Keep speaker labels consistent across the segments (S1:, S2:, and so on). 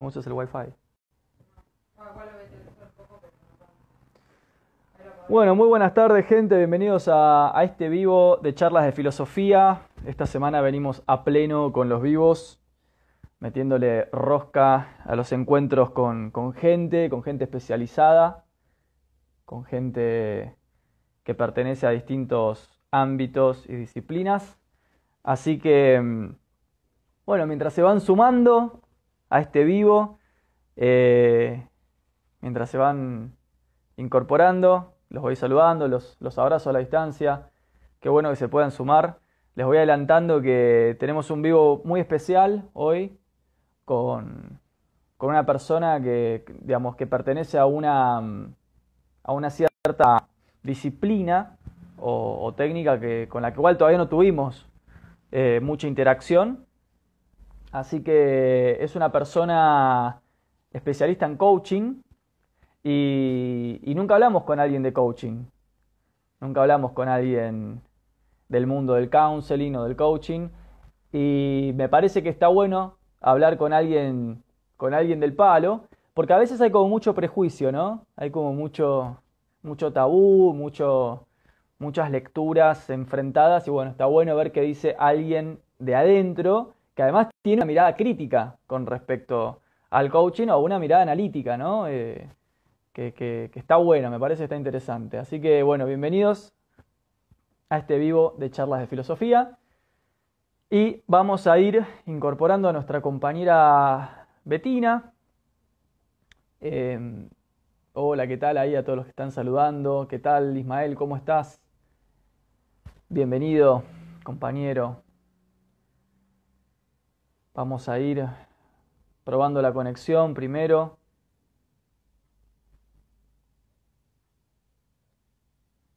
S1: usas el wifi. Bueno, muy buenas tardes gente, bienvenidos a, a, este vivo de charlas de filosofía. Esta semana venimos a pleno con los vivos, metiéndole rosca a los encuentros con, con gente, con gente especializada, con gente que pertenece a distintos ámbitos y disciplinas. Así que, mm, bueno, mientras se van sumando, a este vivo. Eh, mientras se van incorporando, los voy saludando, los, los abrazo a la distancia. Qué bueno que se puedan sumar. Les voy adelantando que tenemos un vivo muy especial hoy con, con una persona que, digamos, que pertenece a una, a una cierta disciplina o, técnica que, con la que igual todavía no tuvimos eh, mucha interacción, Así que es una persona especialista en coaching y, nunca hablamos con alguien de coaching. Nunca hablamos con alguien del mundo del counseling o del coaching. Y me parece que está bueno hablar con alguien, con alguien del palo, porque a veces hay como mucho prejuicio, ¿no? Hay como mucho, mucho tabú, mucho, muchas lecturas enfrentadas y bueno, está bueno ver qué dice alguien de adentro que además tiene una mirada crítica con respecto al coaching o una mirada analítica, ¿no? Eh, que, está buena, me parece que está interesante. Así que bueno, bienvenidos a este vivo de charlas de filosofía. Y vamos a ir incorporando a nuestra compañera Betina. Em, hola, ¿qué tal ahí a todos los que están saludando? ¿Qué tal, Ismael? ¿Cómo estás? Bienvenido, compañero. Vamos a ir probando la conexión primero.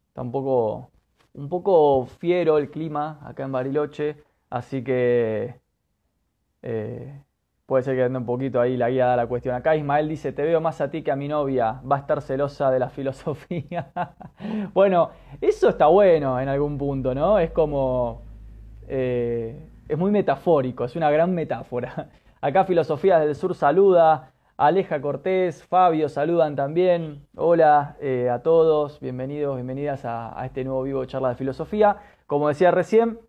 S1: Está un poco, un poco fiero el clima acá en Bariloche, así que eh, puede ser que ande un poquito ahí la guía de la cuestión. Acá Ismael dice, te veo más a ti que a mi novia, va a estar celosa de la filosofía. bueno, eso está bueno en algún punto, ¿no? Es como... Eh, es muy metafórico, es una gran metáfora. Acá Filosofía del Sur saluda, Aleja Cortés, Fabio saludan también. Hola eh, a todos, bienvenidos, bienvenidas a, este nuevo vivo charla de filosofía. Como decía recién,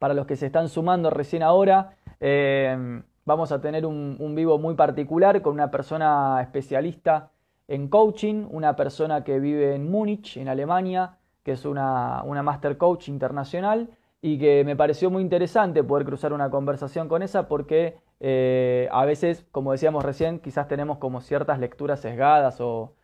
S1: para los que se están sumando recién ahora, eh, vamos a tener un, vivo muy particular con una persona especialista en coaching, una persona que vive en Múnich, en Alemania, que es una, una master coach internacional y que me pareció muy interesante poder cruzar una conversación con esa porque eh, a veces, como decíamos recién, quizás tenemos como ciertas lecturas sesgadas o,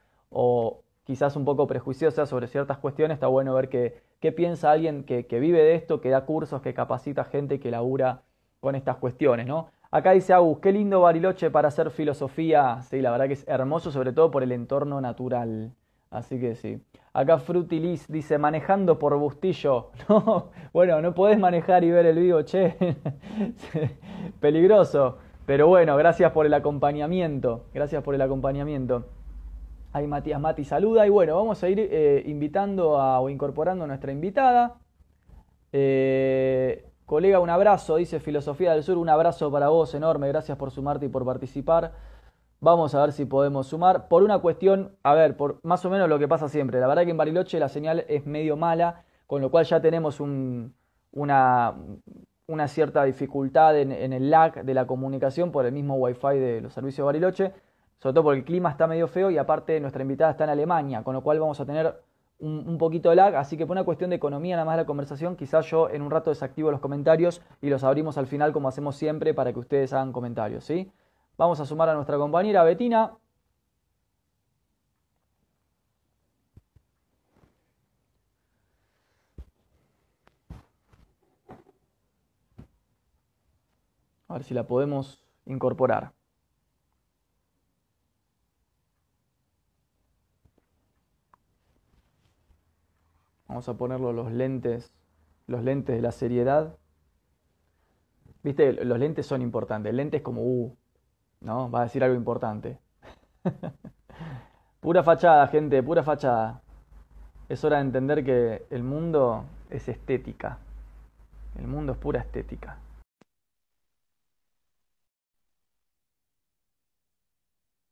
S1: quizás un poco prejuiciosas sobre ciertas cuestiones. Está bueno ver qué piensa alguien que, vive de esto, que da cursos, que capacita gente y que labura con estas cuestiones, ¿no? Acá dice Agus, qué lindo Bariloche para hacer filosofía. Sí, la verdad que es hermoso, sobre todo por el entorno natural. Así que sí. Acá Frutilis dice, manejando por Bustillo. No, bueno, no podés manejar y ver el vivo, che. Peligroso. Pero bueno, gracias por el acompañamiento. Gracias por el acompañamiento. Ahí Matías Mati saluda. Y bueno, vamos a ir eh, invitando a, o incorporando a nuestra invitada. Eh, colega, un abrazo, dice Filosofía del Sur. Un abrazo para vos enorme. Gracias por sumarte y por participar. Vamos a ver si podemos sumar. Por una cuestión, a ver, por más o menos lo que pasa siempre. La verdad que en Bariloche la señal es medio mala, con lo cual ya tenemos una, una, cierta dificultad en, el lag de la comunicación por el mismo wifi de los servicios de Bariloche, sobre todo porque el clima está medio feo y aparte nuestra invitada está en Alemania, con lo cual vamos a tener un, un, poquito de lag, así que por una cuestión de economía nada más la conversación, quizás yo en un rato desactivo los comentarios y los abrimos al final como hacemos siempre para que ustedes hagan comentarios, ¿sí? Vamos a sumar a nuestra compañera Betina. A ver si la podemos incorporar. Vamos a ponerlo los lentes, los lentes de la seriedad. Viste, los lentes son importantes. El lente es como, uh, ¿no? Va a decir algo importante. pura fachada, gente, pura fachada. Es hora de entender que el mundo es estética. El mundo es pura estética.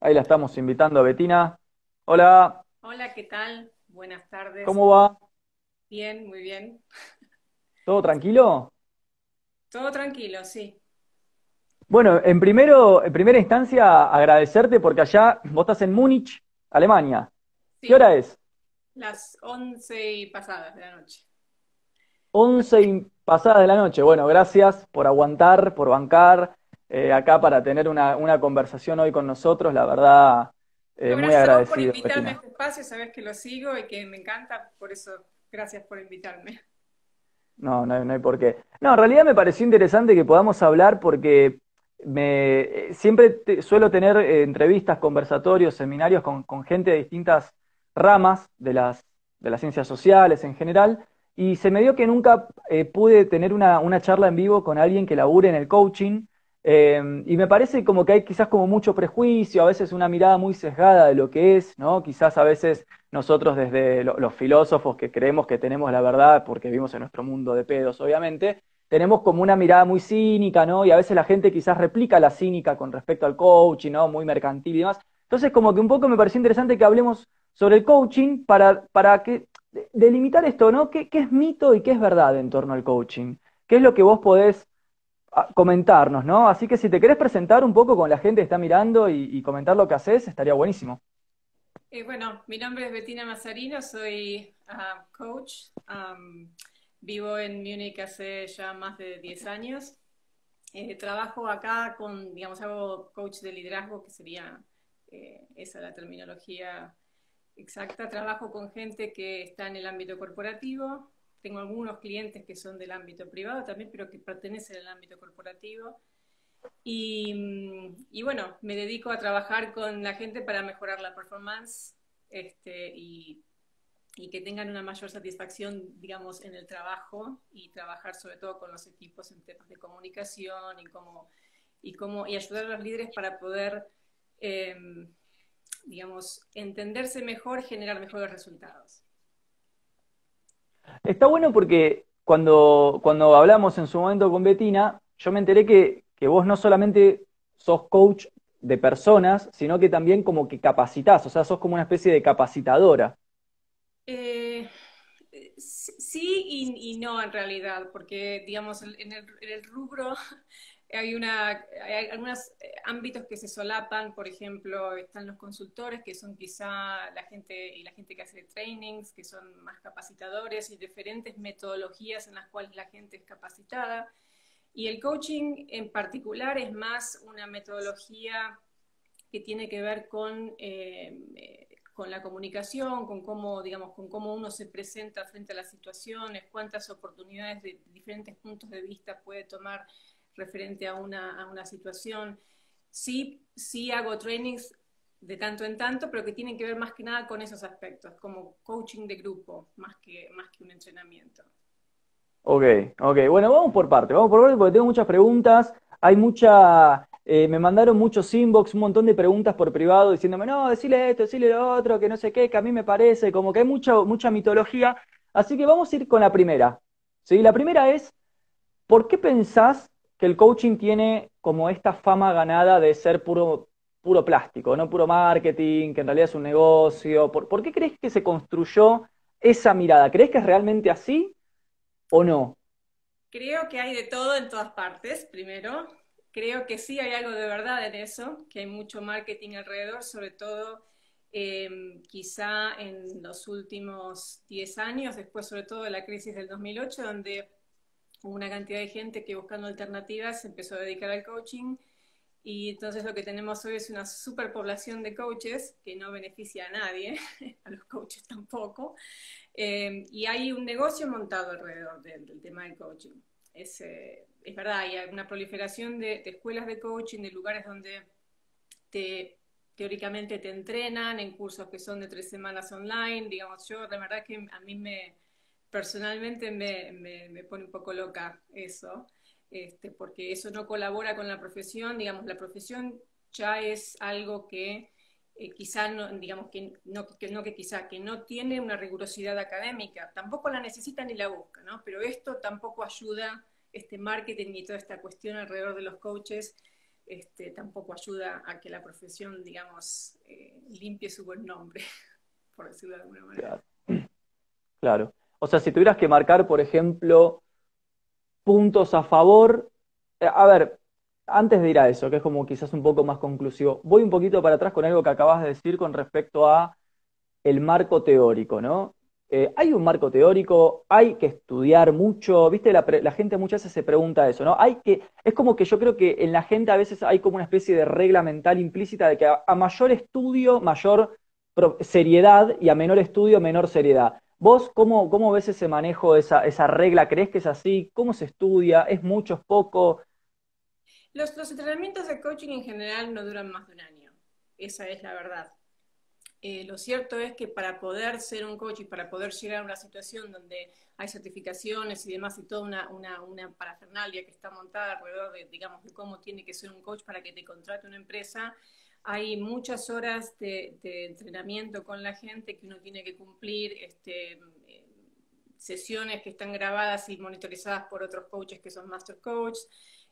S1: Ahí la estamos invitando a Betina. Hola.
S2: Hola, ¿qué tal? Buenas tardes.
S1: ¿Cómo va?
S2: Bien, muy bien.
S1: ¿Todo tranquilo?
S2: Todo tranquilo, sí.
S1: Bueno, en, primero, en primera instancia, agradecerte porque allá vos estás en Múnich, Alemania. ¿Qué hora es?
S2: Las once y pasadas de la noche.
S1: Once y pasadas de la noche. Bueno, gracias por aguantar, por bancar eh, acá para tener una, conversación hoy con nosotros. La verdad, eh, muy agradecido.
S2: por invitarme a este espacio, sabes que lo sigo y que me encanta, por eso gracias por invitarme.
S1: No, no, hay por qué. No, en realidad me pareció interesante que podamos hablar porque me, siempre suelo tener eh, entrevistas, conversatorios, seminarios con, gente de distintas ramas de las, de las ciencias sociales en general, y se me dio que nunca eh, pude tener una, una, charla en vivo con alguien que labure en el coaching, eh, y me parece como que hay quizás como mucho prejuicio, a veces una mirada muy sesgada de lo que es, ¿no? Quizás a veces nosotros desde los filósofos que creemos que tenemos la verdad, porque vivimos en nuestro mundo de pedos, obviamente, tenemos como una mirada muy cínica, ¿no? Y a veces la gente quizás replica la cínica con respecto al coaching, ¿no? Muy mercantil y demás. Entonces, como que un poco me pareció interesante que hablemos sobre el coaching para, para que, delimitar esto, ¿no? ¿Qué, ¿Qué es mito y qué es verdad en torno al coaching? ¿Qué es lo que vos podés comentarnos, ¿no? Así que si te querés presentar un poco con la gente que está mirando y, comentar lo que haces, estaría buenísimo.
S2: Eh, bueno, mi nombre es Bettina Mazzarino, soy ah, coach. Vivo en Múnich hace ya más de 10 años. Eh, trabajo acá con, digamos, hago coach de liderazgo, que sería eh, esa la terminología exacta. Trabajo con gente que está en el ámbito corporativo, tengo algunos clientes que son del ámbito privado también, pero que pertenecen al ámbito corporativo. Y, bueno, me dedico a trabajar con la gente para mejorar la performance este, y, que tengan una mayor satisfacción, digamos, en el trabajo y trabajar sobre todo con los equipos en temas de comunicación y cómo, y cómo y ayudar a los líderes para poder, em, digamos, entenderse mejor, generar mejores resultados.
S1: Está bueno porque cuando, cuando hablamos en su momento con Betina, yo me enteré que, vos no solamente sos coach de personas, sino que también como que capacitas, o sea, sos como una especie de capacitadora.
S2: Eh, sí y, no en realidad, porque digamos, en el, en el rubro hay, una, hay algunos eh, ámbitos que se solapan, por ejemplo, están los consultores, que son quizá la gente y la gente que hace trainings, que son más capacitadores y diferentes metodologías en las cuales la gente es capacitada. Y el coaching en particular es más una metodología que tiene que ver con, eh, eh, con la comunicación, con cómo, digamos, con cómo uno se presenta frente a las situaciones, cuántas oportunidades de diferentes puntos de vista puede tomar referente a una, a una situación. Sí, sí hago trainings de tanto en tanto, pero que tienen que ver más que nada con esos aspectos, como coaching de grupo, más que, más que un entrenamiento.
S1: Ok, ok. Bueno, vamos por parte, vamos por parte porque tengo muchas preguntas. Hay mucha, eh, me mandaron muchos inbox, un montón de preguntas por privado diciéndome, no, decile esto, decile lo otro, que no sé qué, que a mí me parece, como que hay mucha, mucha mitología. Así que vamos a ir con la primera. ¿sí? La primera es, ¿por qué pensás que el coaching tiene como esta fama ganada de ser puro, puro plástico, no puro marketing, que en realidad es un negocio. ¿Por, qué crees que se construyó esa mirada? ¿Crees que es realmente así o no?
S2: Creo que hay de todo en todas partes, primero. Creo que sí hay algo de verdad en eso, que hay mucho marketing alrededor, sobre todo em, quizá en los últimos 10 años, después sobre todo de la crisis del 2008, donde una cantidad de gente que buscando alternativas se empezó a dedicar al coaching y entonces lo que tenemos hoy es una superpoblación de coaches que no beneficia a nadie, a los coaches tampoco, eh, y hay un negocio montado alrededor del, tema del coaching. Es, eh, es, verdad, hay una proliferación de, escuelas de coaching, de lugares donde te, teóricamente te entrenan en cursos que son de tres semanas online, digamos, yo la verdad que a mí me personalmente me, pone un poco loca eso, este, porque eso no colabora con la profesión, digamos, la profesión ya es algo que eh, quizá no, digamos que no, que que no tiene una rigurosidad académica, tampoco la necesita ni la busca, ¿no? Pero esto tampoco ayuda, este marketing y toda esta cuestión alrededor de los coaches, este, tampoco ayuda a que la profesión, digamos, eh, limpie su buen nombre, por decirlo de alguna manera.
S1: Claro. O sea, si tuvieras que marcar, por ejemplo, puntos a favor, eh, a ver, antes de ir a eso, que es como quizás un poco más conclusivo, voy un poquito para atrás con algo que acabas de decir con respecto a el marco teórico, ¿no? Eh, hay un marco teórico, hay que estudiar mucho, viste, la, gente muchas veces se pregunta eso, ¿no? Hay que, es como que yo creo que en la gente a veces hay como una especie de regla mental implícita de que a, mayor estudio, mayor seriedad y a menor estudio, menor seriedad. ¿Vos cómo, cómo ves ese manejo, esa, esa regla? ¿Crees que es así? ¿Cómo se estudia? ¿Es mucho, es poco?
S2: Los, los entrenamientos de coaching en general no duran más de un año, esa es la verdad. Eh, lo cierto es que para poder ser un coach y para poder llegar a una situación donde hay certificaciones y demás y toda una, una, una parafernalia que está montada alrededor de, digamos, de cómo tiene que ser un coach para que te contrate una empresa, hay muchas horas de, entrenamiento con la gente que uno tiene que cumplir, este, sesiones que están grabadas y monitorizadas por otros coaches que son master coaches.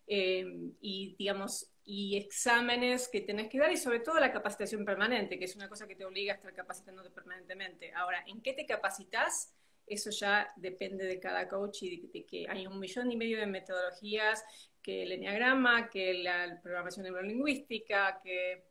S2: Eh, y digamos, y exámenes que tenés que dar y sobre todo la capacitación permanente, que es una cosa que te obliga a estar capacitándote permanentemente. Ahora, ¿en qué te capacitas? Eso ya depende de cada coach y de, que hay un millón y medio de metodologías, que el enneagrama, que la programación neurolingüística, que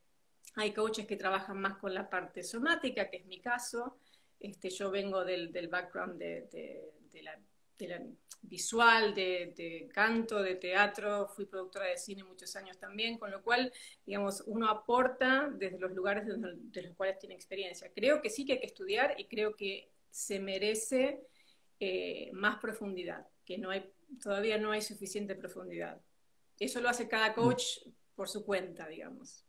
S2: hay coaches que trabajan más con la parte somática, que es mi caso. Este, yo vengo del, del background de, de la visual, de, canto, de teatro, fui productora de cine muchos años también, con lo cual, digamos, uno aporta desde los lugares de, los cuales tiene experiencia. Creo que sí que hay que estudiar y creo que se merece eh, más profundidad, que no hay, todavía no hay suficiente profundidad. Eso lo hace cada coach por su cuenta, digamos.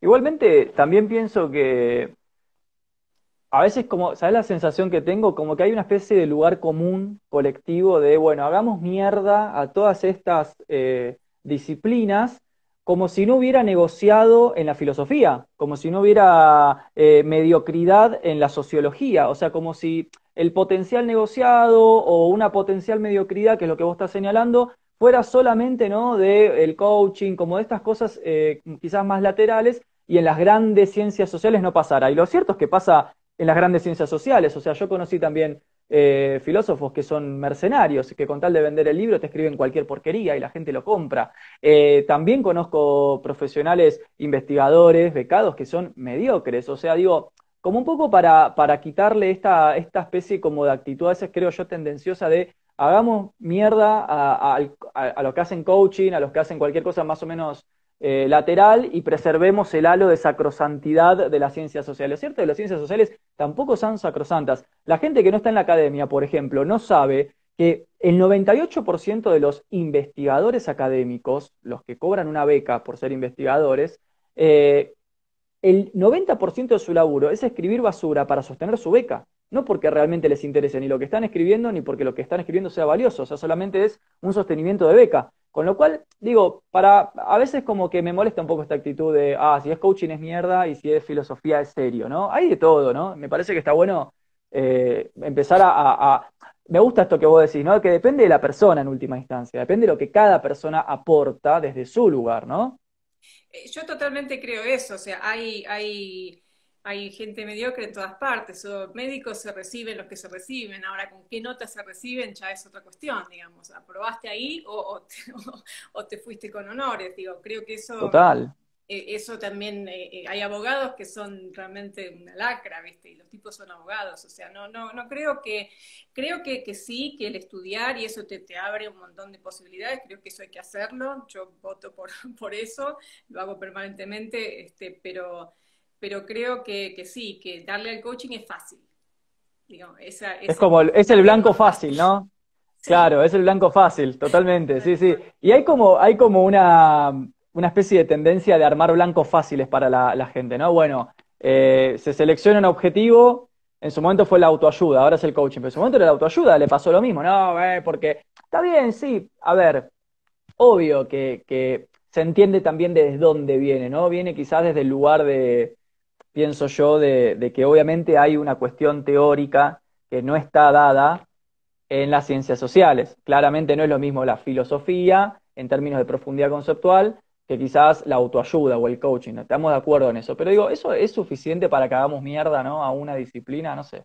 S1: Igualmente, también pienso que a veces como, ¿sabes la sensación que tengo? Como que hay una especie de lugar común, colectivo, de, bueno, hagamos mierda a todas estas eh, disciplinas como si no hubiera negociado en la filosofía, como si no hubiera eh, mediocridad en la sociología, o sea, como si el potencial negociado o una potencial mediocridad, que es lo que vos estás señalando, fuera solamente ¿no? de el coaching, como de estas cosas eh, quizás más laterales, y en las grandes ciencias sociales no pasara. Y lo cierto es que pasa en las grandes ciencias sociales. O sea, yo conocí también eh, filósofos que son mercenarios, que con tal de vender el libro te escriben cualquier porquería y la gente lo compra. Eh, también conozco profesionales, investigadores, becados que son mediocres. O sea, digo, como un poco para, para quitarle esta, esta especie como de actitud, a veces creo yo tendenciosa de hagamos mierda a, a los que hacen coaching, a los que hacen cualquier cosa más o menos eh, lateral y preservemos el halo de sacrosantidad de las ciencias sociales. ¿Cierto? las ciencias sociales tampoco son sacrosantas. La gente que no está en la academia, por ejemplo, no sabe que el 98% de los investigadores académicos, los que cobran una beca por ser investigadores, eh, el 90% de su laburo es escribir basura para sostener su beca. No porque realmente les interese ni lo que están escribiendo, ni porque lo que están escribiendo sea valioso. O sea, solamente es un sostenimiento de beca. Con lo cual, digo, para a veces como que me molesta un poco esta actitud de, ah, si es coaching es mierda y si es filosofía es serio, ¿no? Hay de todo, ¿no? Me parece que está bueno eh, empezar a, Me gusta esto que vos decís, ¿no? Que depende de la persona en última instancia, depende de lo que cada persona aporta desde su lugar, ¿no?
S2: Eh, yo totalmente creo eso, o sea, hay, hay hay gente mediocre en todas partes, o médicos se reciben los que se reciben, ahora con qué notas se reciben ya es otra cuestión, digamos, aprobaste ahí o, o, te, fuiste con honores, digo, creo que eso...
S1: Total.
S2: Eh, eso también, eh, eh, hay abogados que son realmente una lacra, ¿viste? Y los tipos son abogados, o sea, no, no, no creo que, creo que, que sí, que el estudiar y eso te, te abre un montón de posibilidades, creo que eso hay que hacerlo, yo voto por, por eso, lo hago permanentemente, este, pero pero creo que, que sí, que darle al coaching es fácil.
S1: es como, el, es el blanco fácil, ¿no? Claro, es el blanco fácil, totalmente, sí, sí. Y hay como, hay como una, una especie de tendencia de armar blancos fáciles para la, gente, ¿no? Bueno, eh, se selecciona un objetivo, en su momento fue la autoayuda, ahora es el coaching, pero en su momento era la autoayuda, le pasó lo mismo, no, eh, porque está bien, sí, a ver, obvio que, que se entiende también desde dónde viene, ¿no? Viene quizás desde el lugar de, pienso yo, de, que obviamente hay una cuestión teórica que no está dada en las ciencias sociales. Claramente no es lo mismo la filosofía en términos de profundidad conceptual que quizás la autoayuda o el coaching. Estamos de acuerdo en eso. Pero digo, ¿eso es suficiente para que hagamos mierda ¿no? a una disciplina? No sé.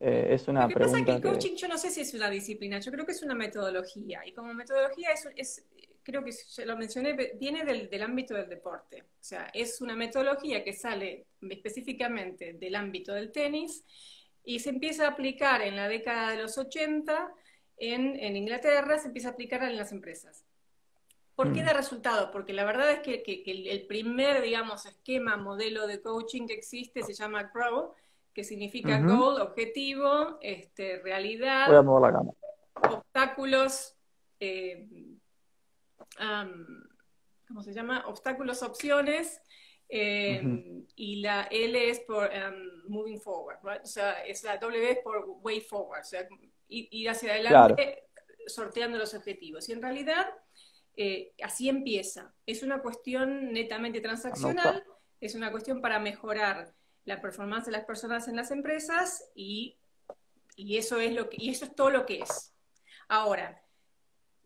S1: Eh, es una
S2: Lo que
S1: pregunta.
S2: pasa es que el coaching yo no sé si es una disciplina, yo creo que es una metodología. Y como metodología es, es creo que ya lo mencioné, viene del, del, ámbito del deporte. O sea, es una metodología que sale específicamente del ámbito del tenis y se empieza a aplicar en la década de los 80 en, en Inglaterra, se empieza a aplicar en las empresas. ¿Por qué mm. da resultado? Porque la verdad es que, que, que, el primer, digamos, esquema, modelo de coaching que existe se llama GROW, que significa uh -huh. goal, objetivo, este, realidad,
S1: Voy a mover la
S2: obstáculos, eh, um, ¿cómo se llama? Obstáculos, opciones, eh, uh -huh. y la L es por um, moving forward, right? o sea, es la W es por way forward, o sea, ir hacia adelante claro. sorteando los objetivos. Y en realidad eh, así empieza. Es una cuestión netamente transaccional, no, es una cuestión para mejorar la performance de las personas en las empresas y, y, eso, es lo que, y eso es todo lo que es. Ahora,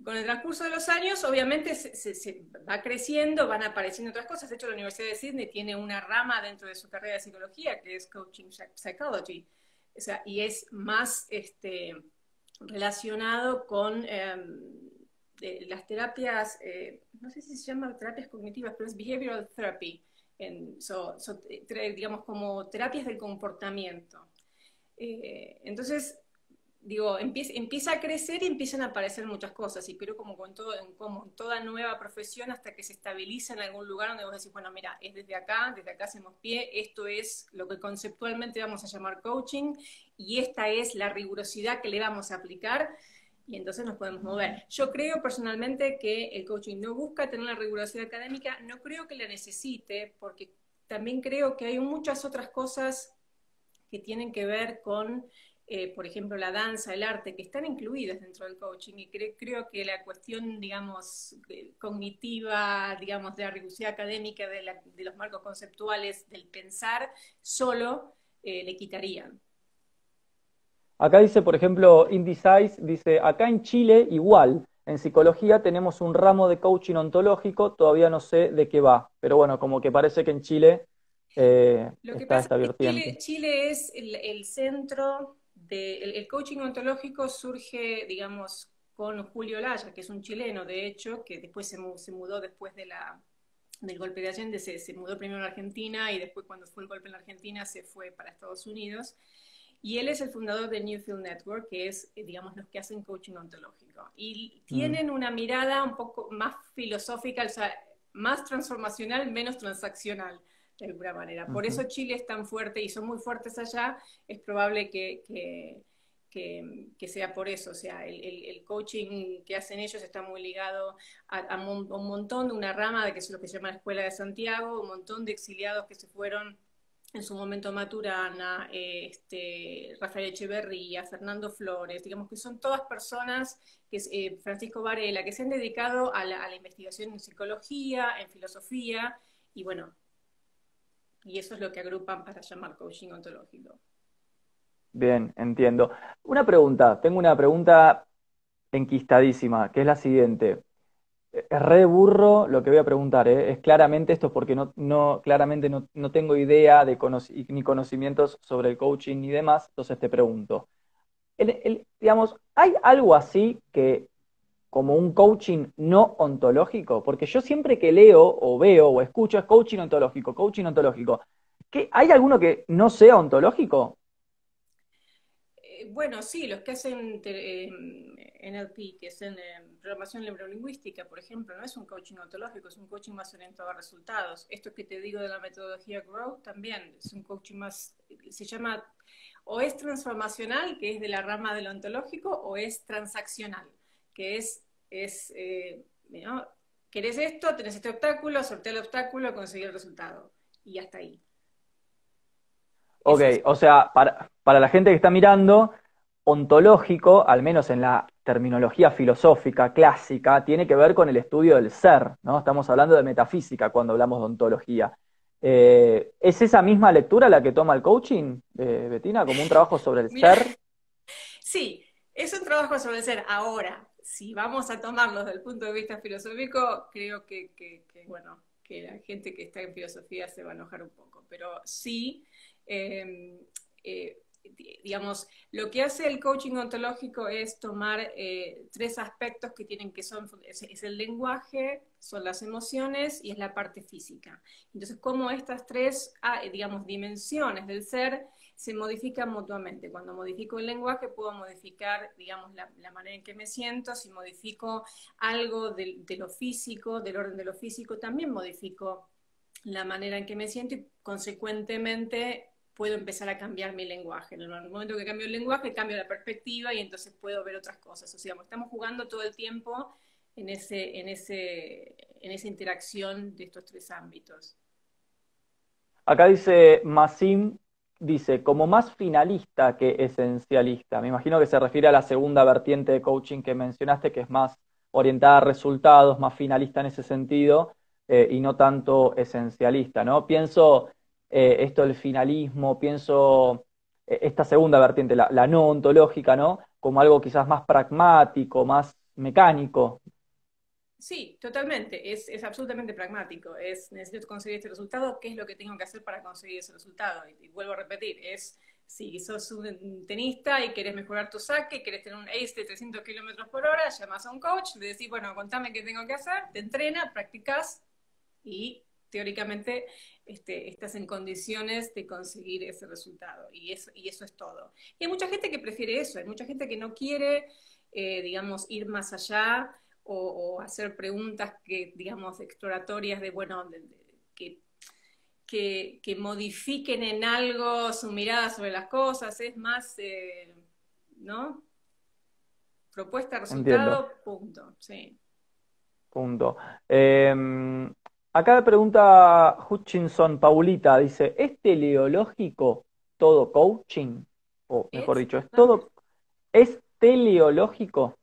S2: con el transcurso de los años, obviamente se, va creciendo, van apareciendo otras cosas. De hecho, la Universidad de Sydney tiene una rama dentro de su carrera de psicología que es Coaching Psychology. O sea, y es más este, relacionado con eh, de las terapias, eh, no sé si se llaman terapias cognitivas, pero es behavioral therapy, so, digamos como terapias del comportamiento. Eh, entonces, digo, empieza, empieza, a crecer y empiezan a aparecer muchas cosas, y creo como con todo, como toda nueva profesión hasta que se estabiliza en algún lugar donde vos decís, bueno, mira, es desde acá, desde acá hacemos pie, esto es lo que conceptualmente vamos a llamar coaching, y esta es la rigurosidad que le vamos a aplicar, y entonces nos podemos mover. Yo creo personalmente que el coaching no busca tener la rigurosidad académica, no creo que la necesite, porque también creo que hay muchas otras cosas que tienen que ver con, eh, por ejemplo, la danza, el arte, que están incluidas dentro del coaching, y cre creo que la cuestión, digamos, cognitiva, digamos, de la rigurosidad académica, de, la, de los marcos conceptuales, del pensar, solo eh, le quitarían.
S1: Acá dice, por ejemplo, Indicize, dice, acá en Chile igual, en psicología tenemos un ramo de coaching ontológico, todavía no sé de qué va, pero bueno, como que parece que en Chile eh,
S2: Lo que está vertiente. Chile, Chile, es el, el centro de, el, el, coaching ontológico surge, digamos, con Julio Laya, que es un chileno, de hecho, que después se, se mudó después de la, del golpe de Allende, se, se mudó primero a Argentina y después cuando fue el golpe en la Argentina se fue para Estados Unidos. Y él es el fundador de Newfield Network, que es, digamos, los que hacen coaching ontológico. Y tienen una mirada un poco más filosófica, o sea, más transformacional, menos transaccional, de alguna manera. Por uh -huh. eso Chile es tan fuerte y son muy fuertes allá. Es probable que, que, que, que sea por eso. O sea, el, el, el, coaching que hacen ellos está muy ligado a, a, un, a un montón de una rama de que es lo que se llama la Escuela de Santiago, un montón de exiliados que se fueron en su momento Maturana, este, Rafael Echeverría, Fernando Flores, digamos que son todas personas, que es, eh, Francisco Varela, que se han dedicado a la, a la, investigación en psicología, en filosofía, y bueno, y eso es lo que agrupan para llamar coaching ontológico.
S1: Bien, entiendo. Una pregunta, tengo una pregunta enquistadísima, que es la siguiente es re burro lo que voy a preguntar, ¿eh? es claramente esto porque no, no claramente no, no, tengo idea de ni conocimientos sobre el coaching ni demás, entonces te pregunto. Digamos, ¿hay algo así que como un coaching no ontológico? Porque yo siempre que leo o veo o escucho es coaching ontológico, coaching ontológico. ¿Qué, ¿Hay alguno que no sea ontológico?
S2: Eh, bueno, sí, los que hacen eh, NLP, que es en eh, programación neurolingüística, por ejemplo, no es un coaching ontológico, es un coaching más orientado a resultados. Esto que te digo de la metodología Grow también es un coaching más, se llama, o es transformacional, que es de la rama de lo ontológico, o es transaccional, que es, es eh, ¿no? querés esto, tenés este obstáculo, sortea el obstáculo, conseguir el resultado. Y hasta ahí.
S1: Ok, es o sea, para, para la gente que está mirando, ontológico, al menos en la terminología filosófica clásica, tiene que ver con el estudio del ser, ¿no? Estamos hablando de metafísica cuando hablamos de ontología. Eh, ¿Es esa misma lectura la que toma el coaching, eh, Betina, como un trabajo sobre el ser?
S2: Sí, es un trabajo sobre el ser. Ahora, si vamos a tomarlo desde el punto de vista filosófico, creo que, bueno, que la gente que está en filosofía se va a enojar un poco, pero sí, em, eh, digamos, lo que hace el coaching ontológico es tomar eh, tres aspectos que tienen que son, es, el lenguaje, son las emociones y es la parte física. Entonces, cómo estas tres, ah, digamos, dimensiones del ser se modifican mutuamente. Cuando modifico el lenguaje puedo modificar, digamos, la, manera en que me siento. Si modifico algo de, lo físico, del orden de lo físico, también modifico la manera en que me siento y consecuentemente puedo empezar a cambiar mi lenguaje. En el momento que cambio el lenguaje, cambio la perspectiva y entonces puedo ver otras cosas. O sea, estamos jugando todo el tiempo en, ese, en, ese, en esa interacción de estos tres ámbitos.
S1: Acá dice Massim dice, como más finalista que esencialista. Me imagino que se refiere a la segunda vertiente de coaching que mencionaste, que es más orientada a resultados, más finalista en ese sentido, eh, y no tanto esencialista, ¿no? Pienso eh, esto del finalismo, pienso eh, esta segunda vertiente, la, la, no ontológica, ¿no? Como algo quizás más pragmático, más mecánico,
S2: Sí, totalmente. Es, absolutamente pragmático. Es necesito conseguir este resultado. ¿Qué es lo que tengo que hacer para conseguir ese resultado? Y, vuelvo a repetir, es si sos un tenista y querés mejorar tu saque, querés tener un ace de 300 kilómetros por hora, llamas a un coach, le decís, bueno, contame qué tengo que hacer, te entrena, practicas y teóricamente este, estás en condiciones de conseguir ese resultado. Y eso, y eso es todo. Y hay mucha gente que prefiere eso, hay mucha gente que no quiere, eh, digamos, ir más allá o, hacer preguntas que, digamos, exploratorias de, bueno, que, que, modifiquen en algo su mirada sobre las cosas, es más, eh, ¿no? Propuesta, resultado, punto, sí.
S1: Punto. Em, acá pregunta Hutchinson Paulita, dice, ¿es teleológico todo coaching? O mejor dicho, ¿es todo, ¿es teleológico?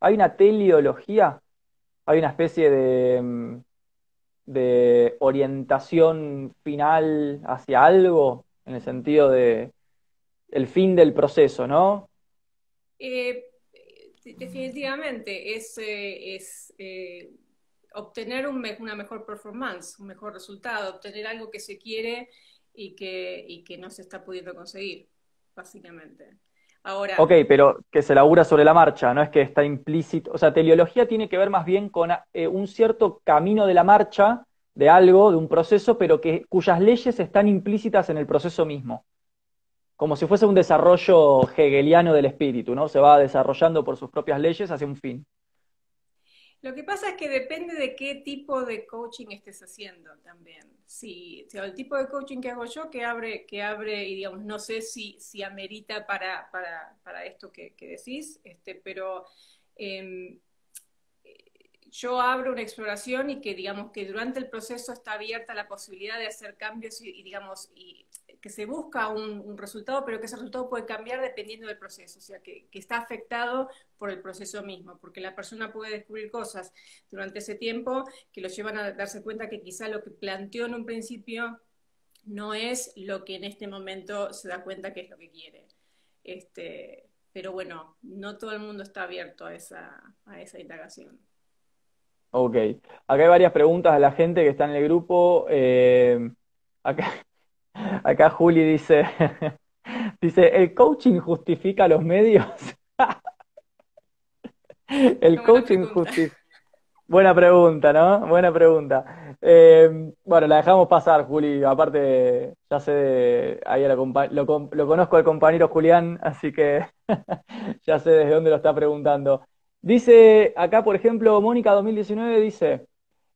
S1: ¿Hay una teleología? ¿Hay una especie de, mm, de orientación final hacia algo? En el sentido de el fin del proceso, ¿no?
S2: Eh, definitivamente, es, eh, eh, obtener una mejor performance, un mejor resultado, obtener algo que se quiere y que, y que no se está pudiendo conseguir, básicamente.
S1: Ok, pero que se labura sobre la marcha, no es que está implícito. O sea, teleología tiene que ver más bien con eh, un cierto camino de la marcha de algo, de un proceso, pero que, cuyas leyes están implícitas en el proceso mismo. Como si fuese un desarrollo hegeliano del espíritu, ¿no? Se va desarrollando por sus propias leyes hacia un fin.
S2: Lo que pasa es que depende de qué tipo de coaching estés haciendo también. Si, el tipo de coaching que hago yo, que abre, que abre y digamos, no sé si, si amerita para, para, esto que, decís, este, pero em, yo abro una exploración y que digamos que durante el proceso está abierta la posibilidad de hacer cambios y, digamos, y que se busca un, resultado, pero que ese resultado puede cambiar dependiendo del proceso, o sea, que, está afectado por el proceso mismo, porque la persona puede descubrir cosas durante ese tiempo que lo llevan a darse cuenta que quizá lo que planteó en un principio no es lo que en este momento se da cuenta que es lo que quiere. Este, pero bueno, no todo el mundo está abierto a esa, a esa indagación.
S1: Ok, acá hay varias preguntas de la gente que está en el grupo. Eh, acá, Acá Juli dice, dice, ¿el coaching justifica los medios? El coaching justifica... Buena pregunta, ¿no? Buena pregunta. Eh, bueno, la dejamos pasar, Juli. Aparte, ya sé, ahí lo, lo, conozco al compañero Julián, así que ya sé desde dónde lo está preguntando. Dice acá, por ejemplo, Mónica 2019 dice,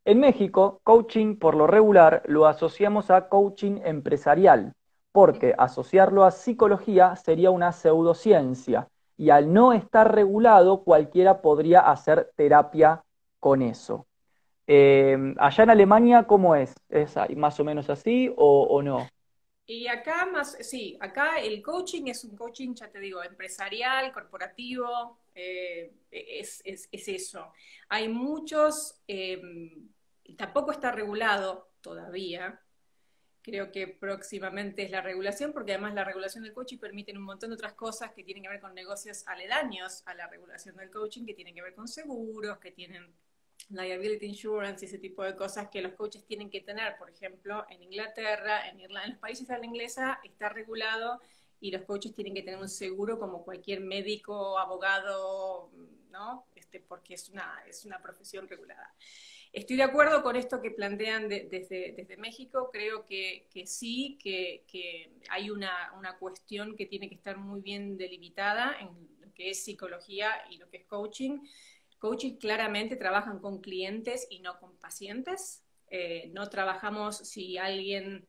S1: en México, coaching por lo regular lo asociamos a coaching empresarial, porque asociarlo a psicología sería una pseudociencia y al no estar regulado cualquiera podría hacer terapia con eso. Em, allá en Alemania, ¿cómo es? ¿Es más o menos así o, no?
S2: Y acá más, sí, acá el coaching es un coaching, ya te digo, empresarial, corporativo, eh, es, eso. Hay muchos, em, tampoco está regulado todavía, creo que próximamente es la regulación, porque además la regulación del coaching permite un montón de otras cosas que tienen que ver con negocios aledaños a la regulación del coaching, que tienen que ver con seguros, que tienen liability insurance y ese tipo de cosas que los coaches tienen que tener. Por ejemplo, en Inglaterra, en Irlanda, en los países de habla inglesa está regulado y los coaches tienen que tener un seguro como cualquier médico, abogado, ¿no? Este, porque es una, es una profesión regulada. Estoy de acuerdo con esto que plantean desde, desde, México, creo que, que sí, que, que hay una, una, cuestión que tiene que estar muy bien delimitada en lo que es psicología y lo que es coaching. Coaching claramente trabajan con clientes y no con pacientes. Eh, no trabajamos si alguien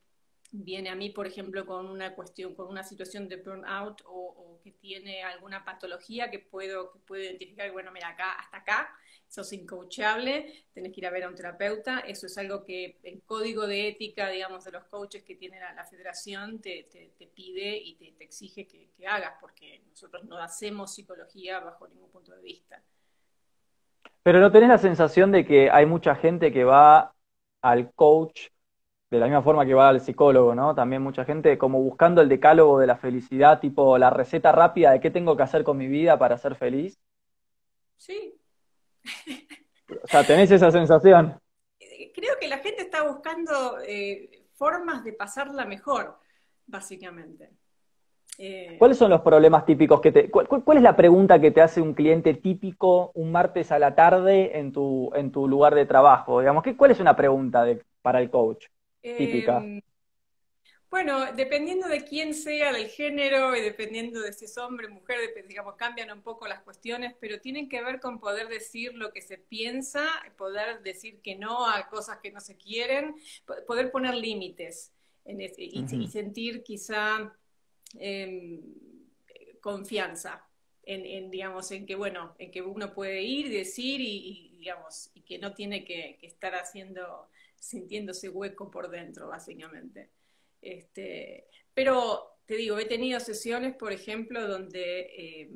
S2: viene a mí, por ejemplo, con una cuestión, con una situación de burnout o, o que tiene alguna patología que puedo, que puedo identificar, bueno, mira, acá, hasta acá, sos incoachable, tenés que ir a ver a un terapeuta, eso es algo que el código de ética, digamos, de los coaches que tiene la, federación te, te, pide y te, te exige que, que, hagas, porque nosotros no hacemos psicología bajo ningún punto de vista.
S1: Pero ¿no tenés la sensación de que hay mucha gente que va al coach de la misma forma que va al psicólogo, ¿no? También mucha gente como buscando el decálogo de la felicidad, tipo la receta rápida de qué tengo que hacer con mi vida para ser feliz.
S2: Sí.
S1: O sea, ¿tenés esa sensación?
S2: Creo que la gente está buscando eh, formas de pasarla mejor, básicamente.
S1: Eh... ¿Cuáles son los problemas típicos que te... Cuál, ¿Cuál, es la pregunta que te hace un cliente típico un martes a la tarde en tu, en tu lugar de trabajo? Digamos, ¿qué, ¿Cuál es una pregunta de, para el coach? típica?
S2: Eh, bueno, dependiendo de quién sea, del género y dependiendo de si es hombre, mujer, digamos, cambian un poco las cuestiones, pero tienen que ver con poder decir lo que se piensa, poder decir que no a cosas que no se quieren, poder poner límites en ese, y, uh -huh. y, sentir quizá eh, confianza en, digamos, en que, bueno, en que uno puede ir, decir y, y digamos, y que no tiene que, estar haciendo sintiéndose hueco por dentro, básicamente. Este, pero te digo, he tenido sesiones, por ejemplo, donde eh,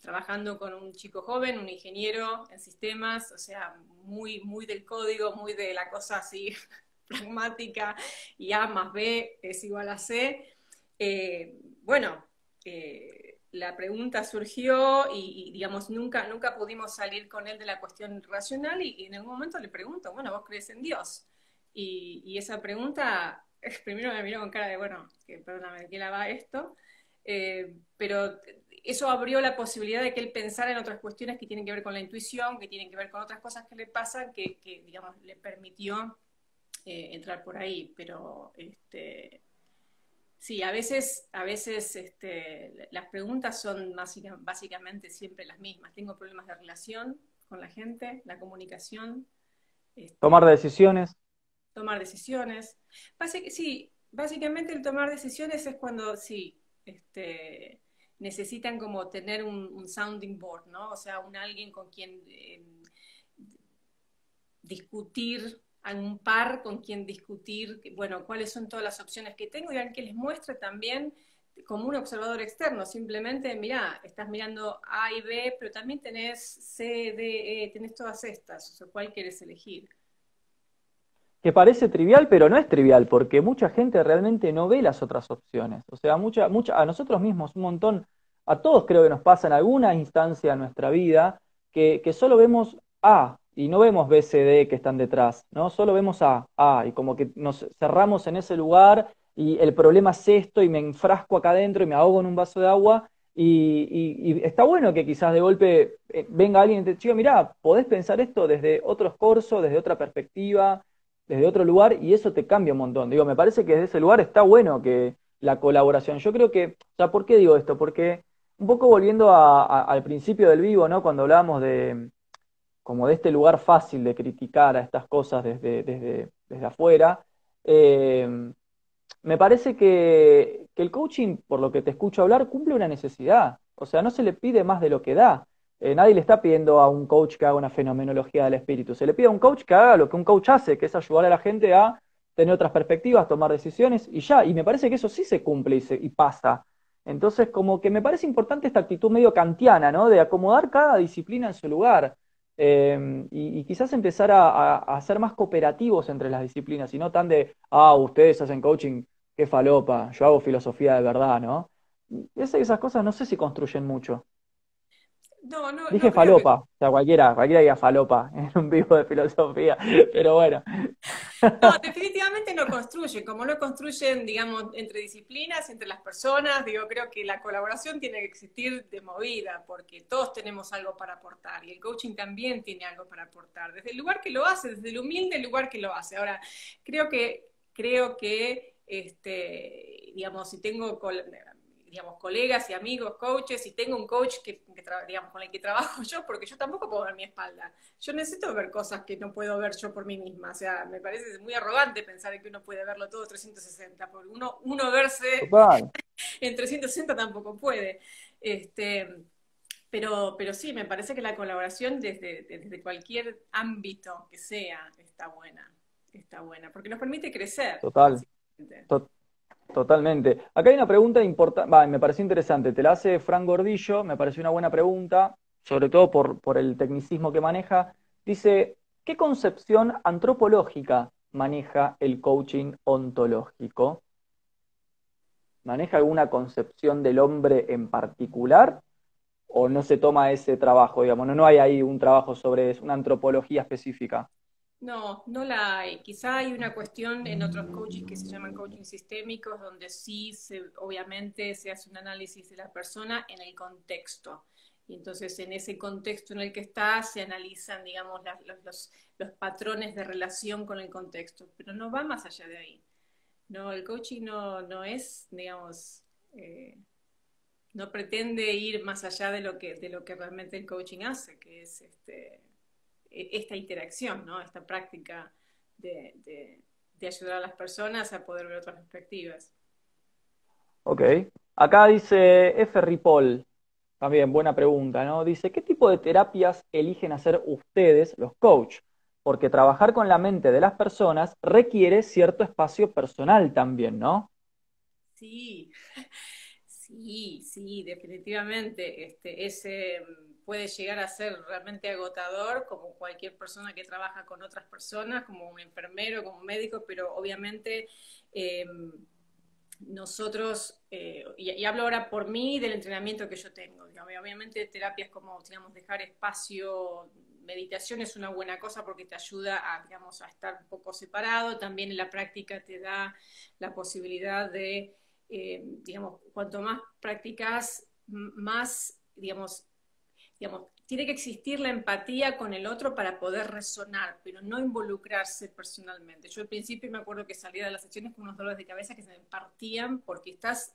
S2: trabajando con un chico joven, un ingeniero en sistemas, o sea, muy, muy del código, muy de la cosa así pragmática, y A más B es igual a C. Eh, bueno, eh, la pregunta surgió y, digamos, nunca, nunca pudimos salir con él de la cuestión racional y, en algún momento le pregunto, bueno, ¿vos crees en Dios? Y, esa pregunta, primero me miró con cara de, bueno, que, perdóname, ¿qué la va esto? Eh, pero eso abrió la posibilidad de que él pensara en otras cuestiones que tienen que ver con la intuición, que tienen que ver con otras cosas que le pasan, que, digamos, le permitió entrar por ahí. Pero, este, sí, a veces, a veces este, las preguntas son básica, básicamente siempre las mismas. Tengo problemas de relación con la gente, la comunicación.
S1: Este, Tomar decisiones
S2: tomar decisiones. Básic sí, básicamente el tomar decisiones es cuando, sí, este, necesitan como tener un, un, sounding board, ¿no? O sea, un alguien con quien eh, discutir, un par con quien discutir, bueno, cuáles son todas las opciones que tengo y que les muestre también como un observador externo, simplemente, mira, estás mirando A y B, pero también tenés C, D, E, tenés todas estas, o sea, ¿cuál quieres elegir?
S1: que parece trivial, pero no es trivial, porque mucha gente realmente no ve las otras opciones. O sea, mucha, mucha, a nosotros mismos, un montón, a todos creo que nos pasa en alguna instancia de nuestra vida, que solo vemos A y no vemos B, C, D que están detrás, ¿no? Solo vemos A, A, y como que nos cerramos en ese lugar y el problema es esto y me enfrasco acá adentro y me ahogo en un vaso de agua. Y, y, está bueno que quizás de golpe eh, venga alguien y te diga, mirá, podés pensar esto desde otros cursos, desde otra perspectiva, desde otro lugar y eso te cambia un montón. Digo, me parece que desde ese lugar está bueno que la colaboración. Yo creo que, o sea, ¿por qué digo esto? Porque un poco volviendo a, al principio del vivo, ¿no? Cuando hablábamos de como de este lugar fácil de criticar a estas cosas desde, desde, desde afuera, eh, me parece que, que el coaching, por lo que te escucho hablar, cumple una necesidad. O sea, no se le pide más de lo que da. Eh, nadie le está pidiendo a un coach que haga una fenomenología del espíritu. Se le pide a un coach que haga lo que un coach hace, que es ayudar a la gente a tener otras perspectivas, tomar decisiones y ya. Y me parece que eso sí se cumple y, y pasa. Entonces, como que me parece importante esta actitud medio kantiana, ¿no? De acomodar cada disciplina en su lugar. Em, y, quizás empezar a, ser más cooperativos entre las disciplinas y no tan de, ah, ustedes hacen coaching, qué falopa, yo hago filosofía de verdad, ¿no? esas cosas no sé si construyen mucho.
S2: No, no,
S1: Dije falopa, o sea, cualquiera, cualquiera diga falopa en un vivo de filosofía, pero bueno.
S2: No, definitivamente no construyen, como no construyen, digamos, entre disciplinas, entre las personas, digo, creo que la colaboración tiene que existir de movida, porque todos tenemos algo para aportar, y el coaching también tiene algo para aportar, desde el lugar que lo hace, desde el humilde lugar que lo hace. Ahora, creo que, creo que, este, digamos, si tengo digamos, colegas y amigos, coaches, y tengo un coach que, digamos, con el que trabajo yo, porque yo tampoco puedo ver mi espalda. Yo necesito ver cosas que no puedo ver yo por mí misma. O sea, me parece muy arrogante pensar que uno puede verlo todo 360, porque uno, uno verse en 360 tampoco puede. Este, pero, pero sí, me parece que la colaboración desde, desde cualquier ámbito que sea está buena. Está buena, porque nos permite crecer.
S1: Total. Totalmente. Acá hay una pregunta importante, me pareció interesante, te la hace Fran Gordillo, me pareció una buena pregunta, sobre todo por, por el tecnicismo que maneja. Dice, ¿qué concepción antropológica maneja el coaching ontológico? ¿Maneja alguna concepción del hombre en particular? ¿O no se toma ese trabajo, digamos? No, no hay ahí un trabajo sobre una antropología específica.
S2: No, no la hay. Quizá hay una cuestión en otros coaches que se llaman coaching sistémicos, donde sí, se, obviamente, se hace un análisis de la persona en el contexto. Y entonces, en ese contexto en el que está, se analizan, digamos, los, los, patrones de relación con el contexto. Pero no va más allá de ahí. No, el coaching no, no es, digamos, eh, no pretende ir más allá de lo que, de lo que realmente el coaching hace, que es este esta interacción, ¿no? esta práctica de, ayudar a las personas a poder ver otras perspectivas.
S1: Ok. Acá dice F. Ripoll, también buena pregunta, ¿no? Dice, ¿qué tipo de terapias eligen hacer ustedes, los coach? Porque trabajar con la mente de las personas requiere cierto espacio personal también, ¿no?
S2: Sí, sí, sí, definitivamente. Este, ese puede llegar a ser realmente agotador, como cualquier persona que trabaja con otras personas, como un enfermero, como un médico, pero obviamente eh, nosotros, eh, y, hablo ahora por mí del entrenamiento que yo tengo, obviamente terapias como, digamos, dejar espacio, meditación es una buena cosa porque te ayuda a, digamos, a estar un poco separado, también en la práctica te da la posibilidad de, eh, digamos, cuanto más practicas, más, digamos, digamos, tiene que existir la empatía con el otro para poder resonar, pero no involucrarse personalmente. Yo al principio me acuerdo que salía de las sesiones con unos dolores de cabeza que se me partían porque estás,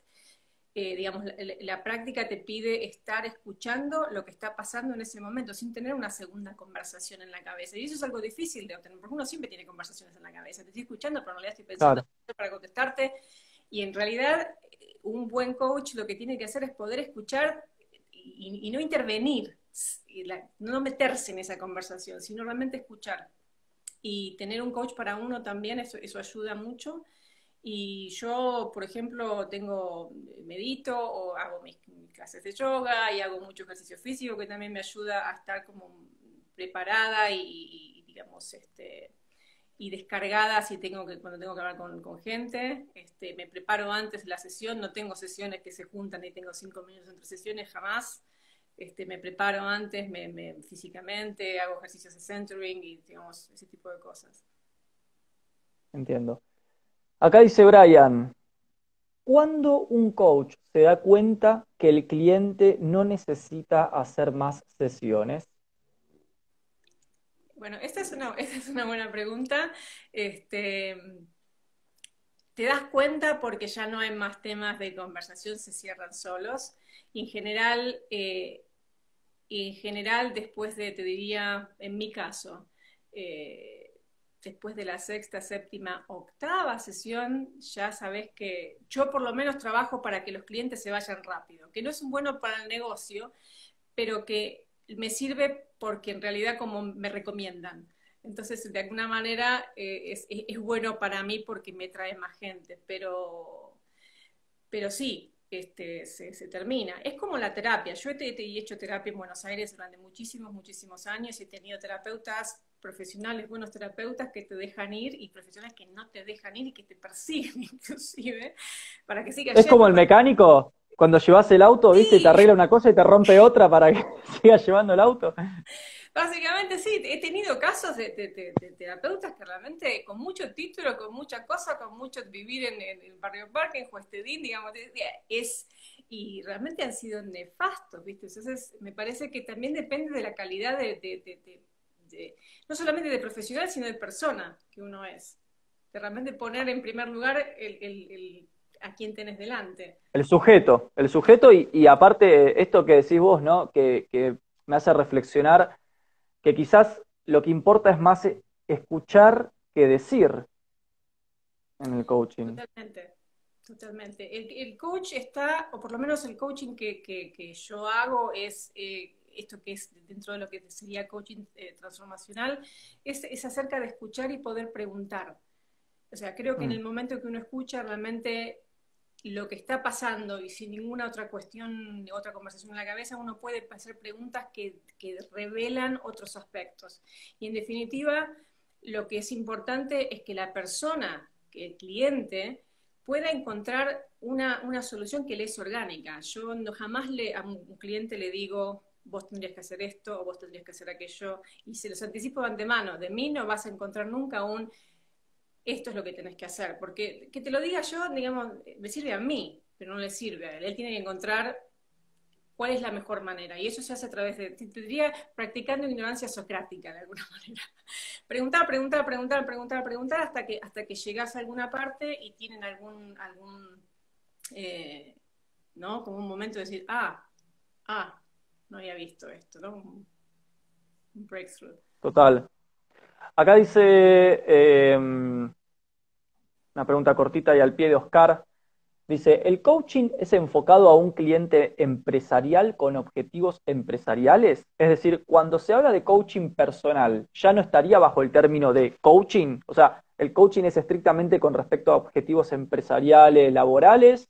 S2: eh, digamos, la, práctica te pide estar escuchando lo que está pasando en ese momento sin tener una segunda conversación en la cabeza. Y eso es algo difícil de obtener, porque uno siempre tiene conversaciones en la cabeza. Te estoy escuchando, pero en realidad estoy pensando para contestarte. Y en realidad, un buen coach lo que tiene que hacer es poder escuchar y, no intervenir, no meterse en esa conversación, sino realmente escuchar. Y tener un coach para uno también, eso, eso ayuda mucho. Y yo, por ejemplo, tengo, medito o hago mis, clases de yoga y hago mucho ejercicio físico que también me ayuda a estar como preparada y, digamos, este, y descargada si tengo que, cuando tengo que hablar con, con, gente. Este, me preparo antes de la sesión, no tengo sesiones que se juntan y tengo cinco minutos entre sesiones, jamás. Este, me preparo antes me, físicamente, hago ejercicios de centering y digamos, ese tipo de cosas.
S1: Entiendo. Acá dice Brian, ¿cuándo un coach se da cuenta que el cliente no necesita hacer más sesiones?
S2: Bueno, esta es una, esta es una buena pregunta. Este, te das cuenta porque ya no hay más temas de conversación, se cierran solos. en general, eh, en general, después de, te diría, en mi caso, eh, después de la sexta, séptima, octava sesión, ya sabes que yo por lo menos trabajo para que los clientes se vayan rápido, que no es bueno para el negocio, pero que me sirve porque en realidad como me recomiendan. Entonces, de alguna manera eh, es, bueno para mí porque me trae más gente, pero, pero sí, este, se, termina. Es como la terapia. Yo he, hecho terapia en Buenos Aires durante muchísimos, muchísimos años. He tenido terapeutas profesionales, buenos terapeutas que te dejan ir y profesionales que no te dejan ir y que te persiguen inclusive para que sigas.
S1: Es como el mecánico cuando llevas el auto, viste, te arregla una cosa y te rompe otra para que sigas llevando el auto.
S2: Básicamente sí, he tenido casos de, terapeutas que realmente con mucho título, con mucha cosa, con mucho vivir en, el barrio Parque, en Juestedín, digamos, es, y realmente han sido nefastos, ¿viste? Entonces me parece que también depende de la calidad de, no solamente de profesional, sino de persona que uno es. De realmente poner en primer lugar el, a quién tenés delante.
S1: El sujeto, el sujeto y, aparte esto que decís vos, ¿no? Que, que me hace reflexionar que quizás lo que importa es más escuchar que decir en el coaching.
S2: Totalmente, totalmente. El, coach está, o por lo menos el coaching que, yo hago es eh, esto que es dentro de lo que sería coaching eh, transformacional, es, acerca de escuchar y poder preguntar. O sea, creo que en mm. el momento que uno escucha realmente lo que está pasando y sin ninguna otra cuestión, otra conversación en la cabeza, uno puede hacer preguntas que, revelan otros aspectos. Y en definitiva, lo que es importante es que la persona, que el cliente, pueda encontrar una, una, solución que le es orgánica. Yo no, jamás le, a un cliente le digo, vos tendrías que hacer esto o vos tendrías que hacer aquello, y se los anticipo de antemano. De mí no vas a encontrar nunca un esto es lo que tenés que hacer. Porque que te lo diga yo, digamos, me sirve a mí, pero no le sirve a él. Él tiene que encontrar cuál es la mejor manera. Y eso se hace a través de, te diría, practicando ignorancia socrática de alguna manera. Preguntar, preguntar, preguntar, preguntar, preguntar hasta que, hasta que llegas a alguna parte y tienen algún, algún eh, ¿no? Como un momento de decir, ah, ah, no había visto esto, ¿no? Un, breakthrough.
S1: Total. Acá dice eh, una pregunta cortita y al pie de Oscar. Dice, ¿el coaching es enfocado a un cliente empresarial con objetivos empresariales? Es decir, cuando se habla de coaching personal, ¿ya no estaría bajo el término de coaching? O sea, ¿el coaching es estrictamente con respecto a objetivos empresariales, laborales?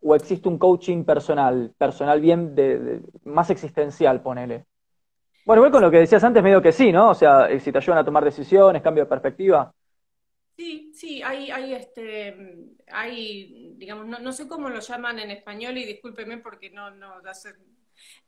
S1: ¿O existe un coaching personal, personal bien de más existencial, ponele? Bueno, igual con lo que decías antes, medio que sí, ¿no? O sea, ayudan a tomar decisiones, cambio de perspectiva.
S2: Sí, sí, hay, hay, este, hay digamos, no, sé cómo lo llaman en español y discúlpeme porque no, no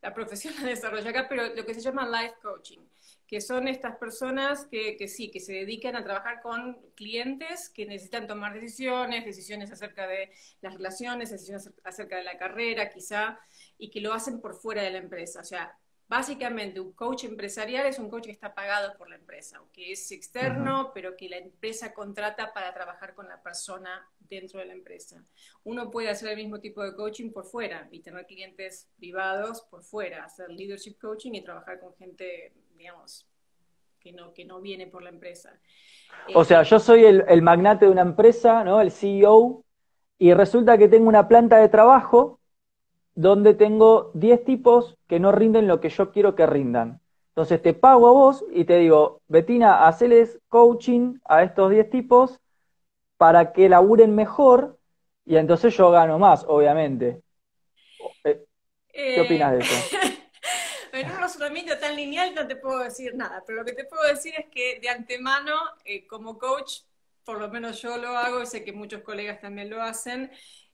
S2: la profesión la desarrolla acá, pero lo que se llama life coaching, que son estas personas que, que, sí, que se dedican a trabajar con clientes que necesitan tomar decisiones, decisiones acerca de las relaciones, decisiones acerca de la carrera, quizá, y que lo hacen por fuera de la empresa. O sea, Básicamente, un coach empresarial es un coach que está pagado por la empresa, que es externo, pero que la empresa contrata para trabajar con la persona dentro de la empresa. Uno puede hacer el mismo tipo de coaching por fuera y tener clientes privados por fuera, hacer leadership coaching y trabajar con gente, digamos, que no, que no viene por la empresa.
S1: O sea, yo soy el, el magnate de una empresa, ¿no? El CEO, y resulta que tengo una planta de trabajo donde tengo 10 tipos que no rinden lo que yo quiero que rindan. Entonces te pago a vos y te digo, Betina, haceles coaching a estos 10 tipos para que laburen mejor y entonces yo gano más, obviamente. Eh, ¿Qué eh, opinas de eso?
S2: en un razonamiento tan lineal no te puedo decir nada, pero lo que te puedo decir es que de antemano, eh, como coach, por lo menos yo lo hago, y sé que muchos colegas también lo hacen,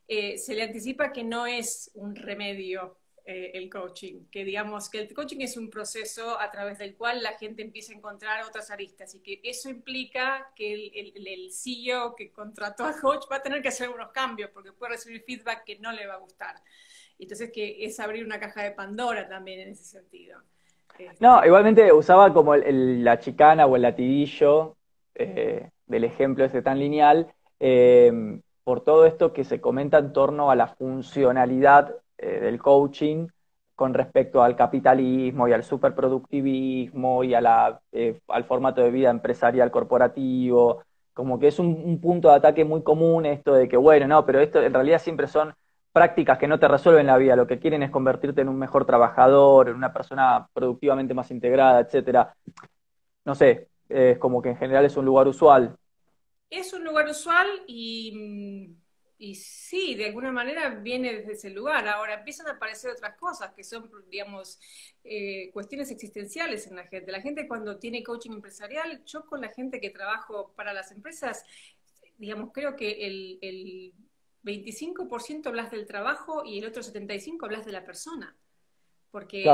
S2: eh, se le anticipa que no es un remedio eh, el coaching, que digamos que el coaching es un proceso a través del cual la gente empieza a encontrar otras aristas y que eso implica que el, el, CEO que contrató al coach va a tener que hacer unos cambios porque puede recibir feedback que no le va a gustar. Entonces que es abrir una caja de Pandora también en ese sentido.
S1: Este, no, igualmente usaba como la chicana o el latidillo eh, del ejemplo ese tan lineal, por todo esto que se comenta en torno a la funcionalidad eh, del coaching con respecto al capitalismo y al superproductivismo y eh, al formato de vida empresarial corporativo, como que es un, punto de ataque muy común esto de que, bueno, no, pero esto en realidad siempre son prácticas que no te resuelven la vida, lo que quieren es convertirte en un mejor trabajador, en una persona productivamente más integrada, etcétera. No sé, es como que en general es un lugar usual
S2: es un lugar usual y, y sí, de alguna manera viene desde ese lugar. Ahora empiezan a aparecer otras cosas que son, digamos, eh, cuestiones existenciales en la gente. La gente cuando tiene coaching empresarial, yo con la gente que trabajo para las empresas, digamos, creo que el, el 25% hablas del trabajo y el otro 75% hablas de la persona. Porque,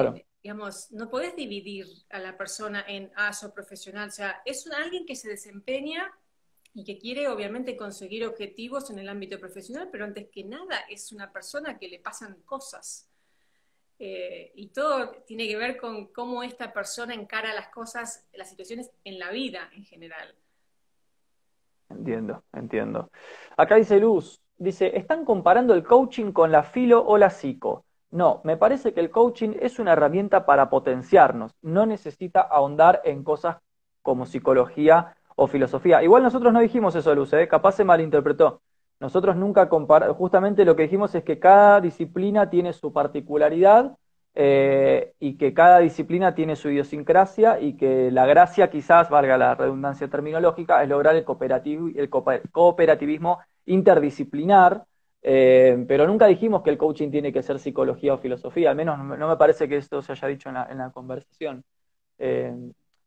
S2: digamos, no podés dividir a la persona en aso profesional. O sea, es alguien que se desempeña y que quiere obviamente conseguir objetivos en el ámbito profesional, pero antes que nada es una persona que le pasan cosas. Eh, y todo tiene que ver con cómo esta persona encara las cosas, las situaciones en la vida en general.
S1: Entiendo, entiendo. Acá dice Luz, dice, ¿están comparando el coaching con la filo o la psico? No, me parece que el coaching es una herramienta para potenciarnos, no necesita ahondar en cosas como psicología o filosofía. Igual nosotros no dijimos eso, Luz, ¿eh? capaz se malinterpretó. Nosotros nunca comparamos, justamente lo que dijimos es que cada disciplina tiene su particularidad eh, y que cada disciplina tiene su idiosincrasia y que la gracia quizás, valga la redundancia terminológica, es lograr el, el cooperativismo interdisciplinar, eh, pero nunca dijimos que el coaching tiene que ser psicología o filosofía, al menos no me parece que esto se haya dicho en la, conversación.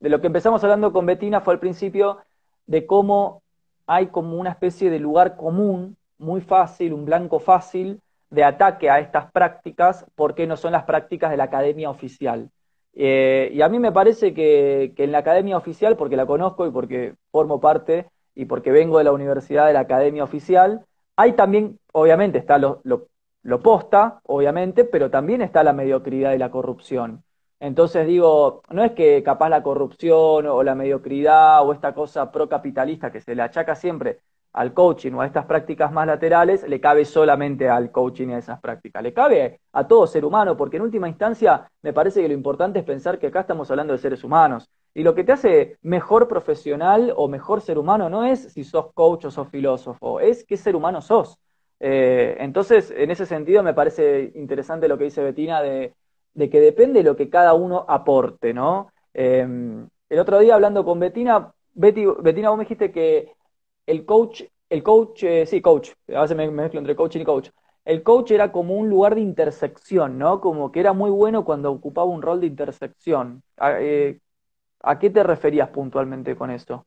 S1: De lo que empezamos hablando con Betina fue al principio de cómo hay como una especie de lugar común, muy fácil, un blanco fácil de ataque a estas prácticas, porque no son las prácticas de la academia oficial. Eh, y a mí me parece que, en la academia oficial, porque la conozco y porque formo parte y porque vengo de la universidad de la academia oficial, hay también, obviamente, está lo, lo posta, obviamente, pero también está la mediocridad y la corrupción. Entonces digo, no es que capaz la corrupción o la mediocridad o esta cosa procapitalista que se le achaca siempre al coaching o a estas prácticas más laterales, le cabe solamente al coaching y a esas prácticas. Le cabe a todo ser humano, porque en última instancia me parece que lo importante es pensar que acá estamos hablando de seres humanos. Y lo que te hace mejor profesional o mejor ser humano no es si sos coach o sos filósofo, es qué ser humano sos. Eh, entonces, en ese sentido me parece interesante lo que dice Betina de de que depende de lo que cada uno aporte, ¿no? Em, el otro día hablando con Betina, Betina, vos me dijiste que el coach, el coach, eh, sí, coach, a veces me, mezclo entre coaching y coach. El coach era como un lugar de intersección, ¿no? Como que era muy bueno cuando ocupaba un rol de intersección. ¿A, eh, ¿a qué te referías puntualmente con esto?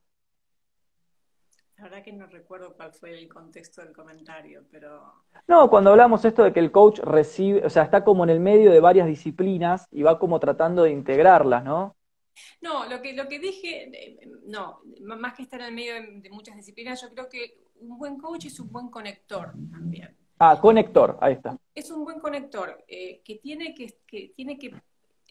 S2: La verdad que no recuerdo cuál fue el contexto del comentario, pero...
S1: No, cuando hablamos esto de que el coach recibe, o sea, está como en el medio de varias disciplinas y va como tratando de integrarlas, ¿no?
S2: No, lo que, lo que dije, eh, no, más que estar en el medio de, muchas disciplinas, yo creo que un buen coach es un buen conector también.
S1: Ah, conector, ahí está.
S2: Es un buen conector eh, que, tiene que, que tiene que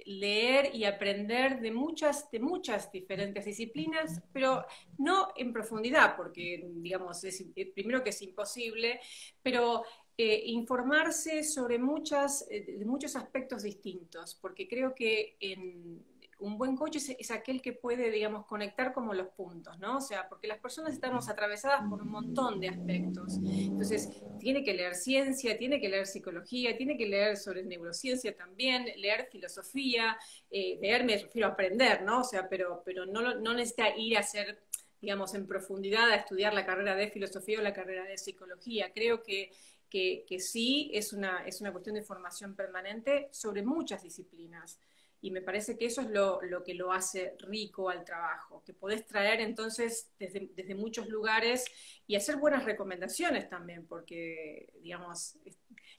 S2: leer y aprender de muchas, de muchas diferentes disciplinas, pero no en profundidad, porque, digamos, es, eh, primero que es imposible, pero eh, informarse sobre muchas, eh, muchos aspectos distintos, porque creo que en un buen coach es, aquel que puede, digamos, conectar como los puntos, ¿no? O sea, porque las personas estamos atravesadas por un montón de aspectos. Entonces, tiene que leer ciencia, tiene que leer psicología, tiene que leer sobre neurociencia también, leer filosofía, eh, leer me refiero a aprender, ¿no? O sea, pero, pero no, no necesita ir a hacer digamos, en profundidad a estudiar la carrera de filosofía o la carrera de psicología. Creo que, que, que sí es una, es una cuestión de formación permanente sobre muchas disciplinas. Y me parece que eso es lo, que lo hace rico al trabajo, que podés traer entonces desde, desde, muchos lugares y hacer buenas recomendaciones también, porque, digamos,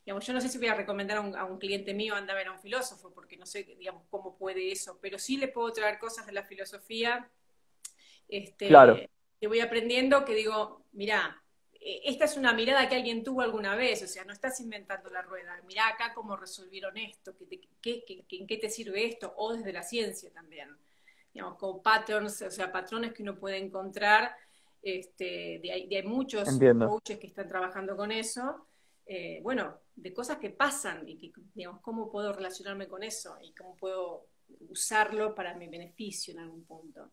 S2: digamos yo no sé si voy a recomendar a un, a un cliente mío anda a ver a un filósofo, porque no sé, digamos, cómo puede eso, pero sí le puedo traer cosas de la filosofía este, claro. que voy aprendiendo que digo, mira, eh, esta es una mirada que alguien tuvo alguna vez, o sea, no estás inventando la rueda, mirá acá cómo resolvieron esto, ¿en qué te sirve esto? O desde la ciencia también, digamos, con patterns, o sea, patrones que uno puede encontrar, este, de, hay, muchos coaches que están trabajando con eso, eh, bueno, de cosas que pasan y que, digamos, cómo puedo relacionarme con eso y cómo puedo usarlo para mi beneficio en algún punto.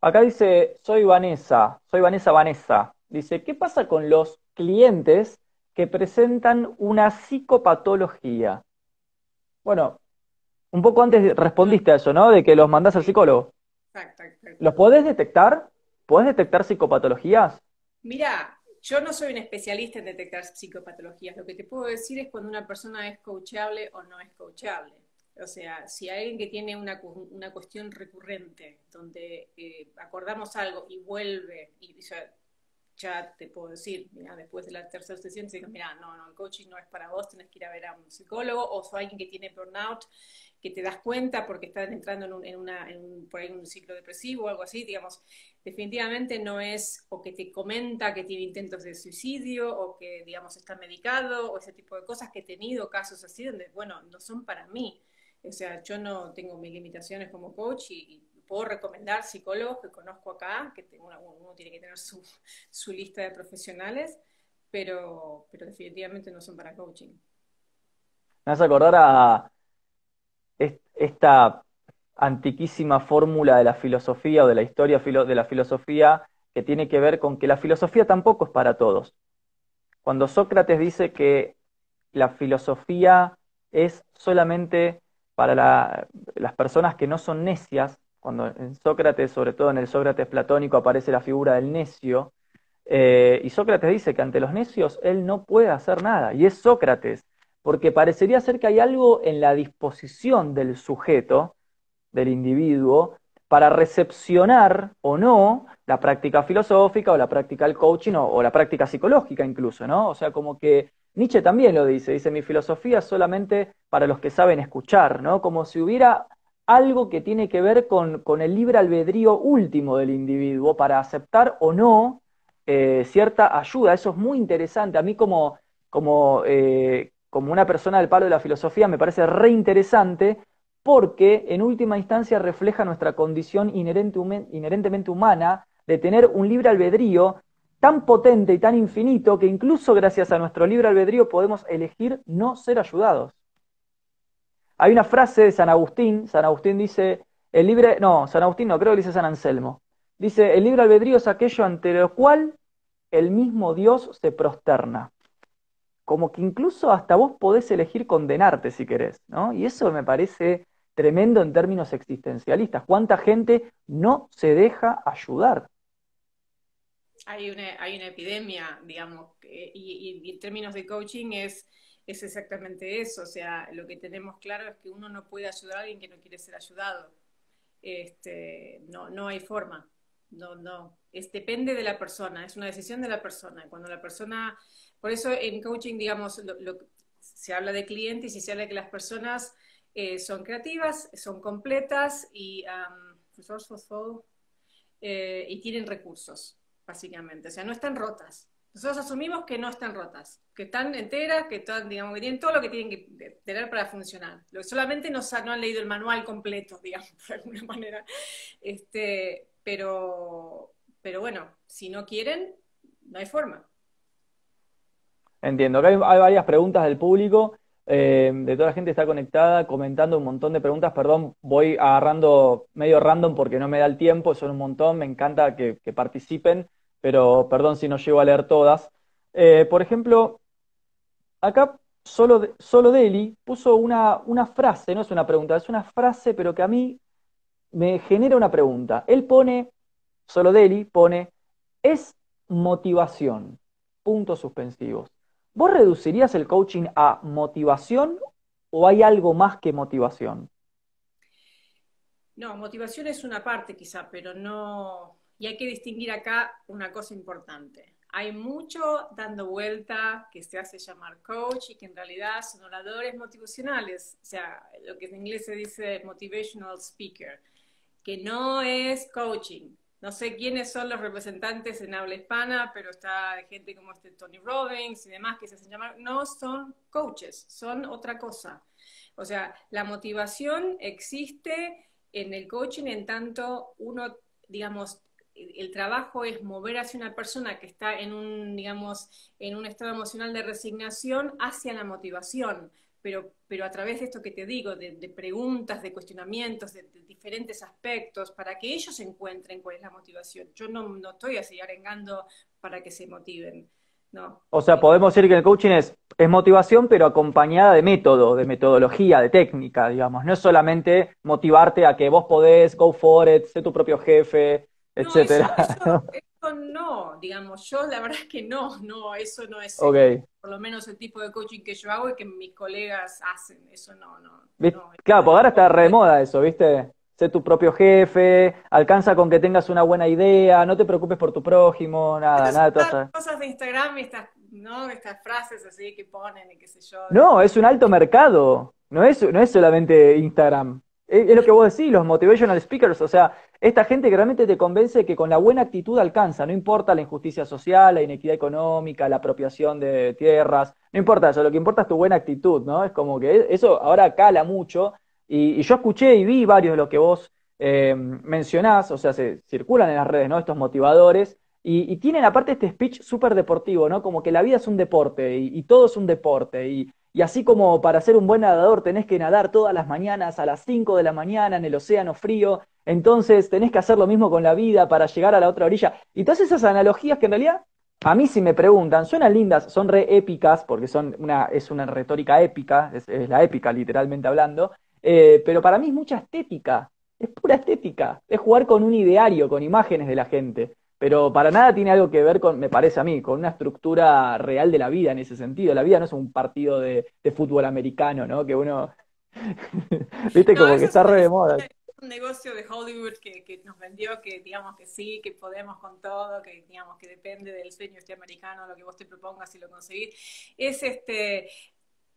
S1: Acá dice, soy Vanessa, soy Vanessa Vanessa. Dice, ¿qué pasa con los clientes que presentan una psicopatología? Bueno, un poco antes respondiste a eso, ¿no? De que los mandás al psicólogo. Exacto, exacto. ¿Los podés detectar? ¿Podés detectar psicopatologías?
S2: Mira, yo no soy un especialista en detectar psicopatologías. Lo que te puedo decir es cuando una persona es coachable o no es coachable. O sea, si hay alguien que tiene una, una cuestión recurrente, donde eh, acordamos algo y vuelve, y, ya te puedo decir, mira, después de la tercera sesión, digo, mira, no, no, el coaching no es para vos, tenés que ir a ver a un psicólogo, o soy alguien que tiene burnout, que te das cuenta porque estás entrando en, un, en, una, en un, por ahí un ciclo depresivo o algo así, digamos, definitivamente no es, o que te comenta que tiene intentos de suicidio, o que, digamos, está medicado, o ese tipo de cosas que he tenido casos así, donde, bueno, no son para mí. O sea, yo no tengo mis limitaciones como coach y puedo recomendar psicólogos que conozco acá, que uno tiene que tener su, lista de profesionales, pero, definitivamente no son para coaching.
S1: Me a acordar a esta antiquísima fórmula de la filosofía o de la historia de la filosofía que tiene que ver con que la filosofía tampoco es para todos. Cuando Sócrates dice que la filosofía es solamente para las personas que no son necias, cuando en Sócrates, sobre todo en el Sócrates platónico, aparece la figura del necio, eh, y Sócrates dice que ante los necios él no puede hacer nada, y es Sócrates, porque parecería ser que hay algo en la disposición del sujeto, del individuo, para recepcionar o no la práctica filosófica o la práctica del coaching o, o, la práctica psicológica incluso, ¿no? O sea, como que Nietzsche también lo dice, dice, mi filosofía es solamente para los que saben escuchar, ¿no? Como si hubiera algo que tiene que ver con, el libre albedrío último del individuo para aceptar o no eh, cierta ayuda. Eso es muy interesante. A mí como, como, eh, como una persona del palo de la filosofía me parece re interesante porque en última instancia refleja nuestra condición inherente, inherentemente humana de tener un libre albedrío tan potente y tan infinito que incluso gracias a nuestro libre albedrío podemos elegir no ser ayudados. Hay una frase de San Agustín, San Agustín dice, el libre, no, San Agustín no, creo que dice San Anselmo. Dice, el libre albedrío es aquello ante lo cual el mismo Dios se prosterna. Como que incluso hasta vos podés elegir condenarte si querés, ¿no? Y eso me parece tremendo en términos existencialistas. ¿Cuánta gente no se deja ayudar?
S2: Hay una, hay una epidemia, digamos, y, y en términos de coaching es es exactamente eso. O sea, lo que tenemos claro es que uno no puede ayudar a alguien que no quiere ser ayudado. Este, no, no hay forma. No, no. Es, depende de la persona, es una decisión de la persona. Cuando la persona, por eso en coaching, digamos, se habla de clientes y se habla de que las personas eh, son creativas, son completas y, um, y tienen recursos, básicamente. O sea, no están rotas. Nosotros asumimos que no están rotas, que están enteras, que, están, digamos, que tienen todo lo que tienen que tener para funcionar. Lo solamente no, no han leído el manual completo, digamos, de alguna manera. Este, pero, pero bueno, si no quieren, no hay forma.
S1: Entiendo. Acá hay, varias preguntas del público. Eh, de toda la gente está conectada, comentando un montón de preguntas. Perdón, voy agarrando medio random porque no me da el tiempo, son un montón. Me encanta que participen pero perdón si no llego a leer todas. Eh, por ejemplo, acá solo, solo puso una, una frase, no es una pregunta, es una frase, pero que a mí me genera una pregunta. Él pone, solo Deli pone, es motivación, puntos suspensivos. ¿Vos reducirías el coaching a motivación o hay algo más que motivación?
S2: No, motivación es una parte quizá, pero no, y hay que distinguir acá una cosa importante. Hay mucho dando vuelta que se hace llamar coach y que en realidad son oradores motivacionales, o sea, lo que en inglés se dice motivational speaker, que no es coaching. No sé quiénes son los representantes en habla hispana, pero está gente como este Tony Robbins y demás que se hacen llamar, no son coaches, son otra cosa. O sea, la motivación existe en el coaching en tanto uno, digamos, el trabajo es mover hacia una persona que está en un, digamos, en un estado emocional de resignación hacia la motivación, pero, pero a través de esto que te digo, de, preguntas, de cuestionamientos, de, diferentes aspectos, para que ellos encuentren cuál es la motivación. Yo no, no estoy así arengando para que se motiven. No.
S1: O sea, podemos decir que el coaching es, es motivación, pero acompañada de método, de metodología, de técnica, digamos. No es solamente motivarte a que vos podés, go for it, sé tu propio jefe, etcétera.
S2: no, digamos, yo la verdad es que no, no, eso no es por lo menos el tipo de coaching que yo hago y que mis colegas hacen, eso no, no.
S1: claro, porque ahora está re moda eso, ¿viste? Sé tu propio jefe, alcanza con que tengas una buena idea, no te preocupes por tu prójimo, nada, nada.
S2: Estas cosas de Instagram y estas, ¿no? estas frases así que ponen y qué sé yo.
S1: No, es un alto mercado, no es, no es solamente Instagram. Es, lo que vos decís, los motivational speakers, o sea, esta gente que realmente te convence que con la buena actitud alcanza, no importa la injusticia social, la inequidad económica, la apropiación de tierras, no importa eso, lo que importa es tu buena actitud, ¿no? Es como que eso ahora cala mucho y, yo escuché y vi varios de los que vos eh, mencionás, o sea, se circulan en las redes, ¿no? Estos motivadores y, tienen aparte este speech súper deportivo, ¿no? Como que la vida es un deporte y, y todo es un deporte y y así como para ser un buen nadador tenés que nadar todas las mañanas a las 5 de la mañana en el océano frío, entonces tenés que hacer lo mismo con la vida para llegar a la otra orilla. Y todas esas analogías que en realidad, a mí si me preguntan, suenan lindas, son re épicas, porque son una, es una retórica épica, es, la épica literalmente hablando, eh, pero para mí es mucha estética, es pura estética, es jugar con un ideario, con imágenes de la gente pero para nada tiene algo que ver con, me parece a mí, con una estructura real de la vida en ese sentido. La vida no es un partido de, fútbol americano, ¿no? Que uno, viste, como que está re de moda.
S2: Un negocio de Hollywood que, que, nos vendió que digamos que sí, que podemos con todo, que digamos que depende del sueño este americano, lo que vos te propongas y lo conseguís. Es este,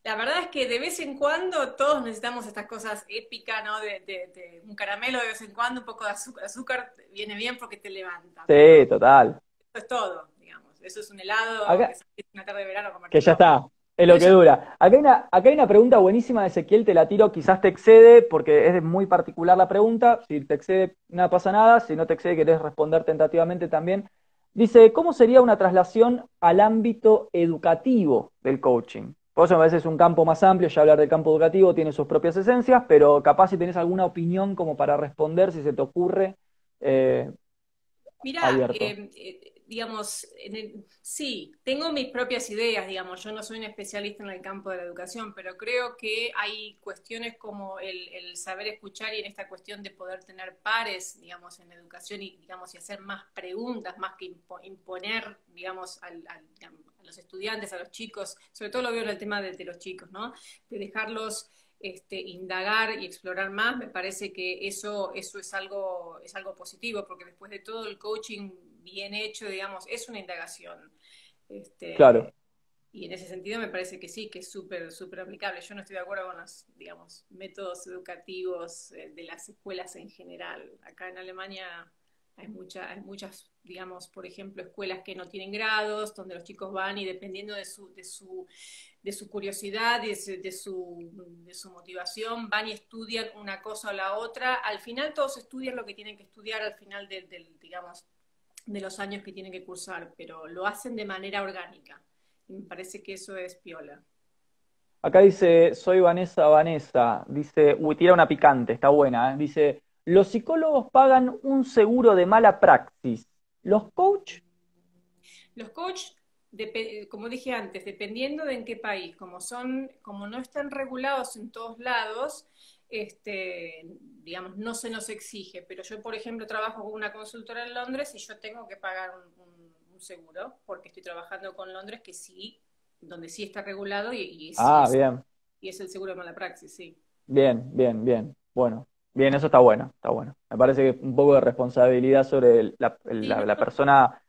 S2: la verdad es que de vez en cuando todos necesitamos estas cosas épicas, ¿no? De, un caramelo de vez en cuando, un poco de azúcar, azúcar viene bien porque te levanta.
S1: Sí, total.
S2: Eso es todo, digamos. Eso es un helado,
S1: que una tarde de verano. que ya está, es lo que dura. Acá hay, una, acá hay una pregunta buenísima de Ezequiel, te la tiro, quizás te excede, porque es muy particular la pregunta. Si te excede, nada pasa nada. Si no te excede, querés responder tentativamente también. Dice, ¿cómo sería una traslación al ámbito educativo del coaching? Por eso a veces es un campo más amplio, ya hablar del campo educativo tiene sus propias esencias, pero capaz si tenés alguna opinión como para responder, si se te ocurre.
S2: Eh, Mira, eh, digamos, sí, tengo mis propias ideas, digamos, yo no soy un especialista en el campo de la educación, pero creo que hay cuestiones como el, saber escuchar y en esta cuestión de poder tener pares, digamos, en la educación y, digamos, y hacer más preguntas, más que imponer, digamos, al, al, los estudiantes, a los chicos, sobre todo lo veo en el tema de, los chicos, ¿no? De dejarlos este, indagar y explorar más, me parece que eso, eso es, algo, es algo positivo, porque después de todo el coaching bien hecho, digamos, es una indagación. Este,
S1: claro.
S2: Y en ese sentido me parece que sí, que es súper, súper aplicable. Yo no estoy de acuerdo con los, digamos, métodos educativos eh, de las escuelas en general. Acá en Alemania hay, mucha, hay muchas, digamos, por ejemplo, escuelas que no tienen grados, donde los chicos van y dependiendo de su, de su, de su curiosidad y de, su, de su motivación, van y estudian una cosa o la otra. Al final todos estudian lo que tienen que estudiar al final del, digamos, de los años que tienen que cursar, pero lo hacen de manera orgánica. Y me parece que eso es piola.
S1: Acá dice, soy Vanessa Vanessa, dice, uy, tira una picante, está buena, ¿eh? dice, los psicólogos pagan un seguro de mala praxis. ¿Los coach?
S2: Los coach, como dije antes, dependiendo de en qué país, como son, como no están regulados en todos lados, este, digamos, no se nos exige. Pero yo, por ejemplo, trabajo con una consultora en Londres y yo tengo que pagar un, seguro porque estoy trabajando con Londres que sí, donde sí está regulado y,
S1: ah, bien.
S2: y es el seguro de mala praxis, sí.
S1: Bien, bien, bien. Bueno, Bien, eso está bueno, está bueno. Me parece que un poco de responsabilidad sobre la, persona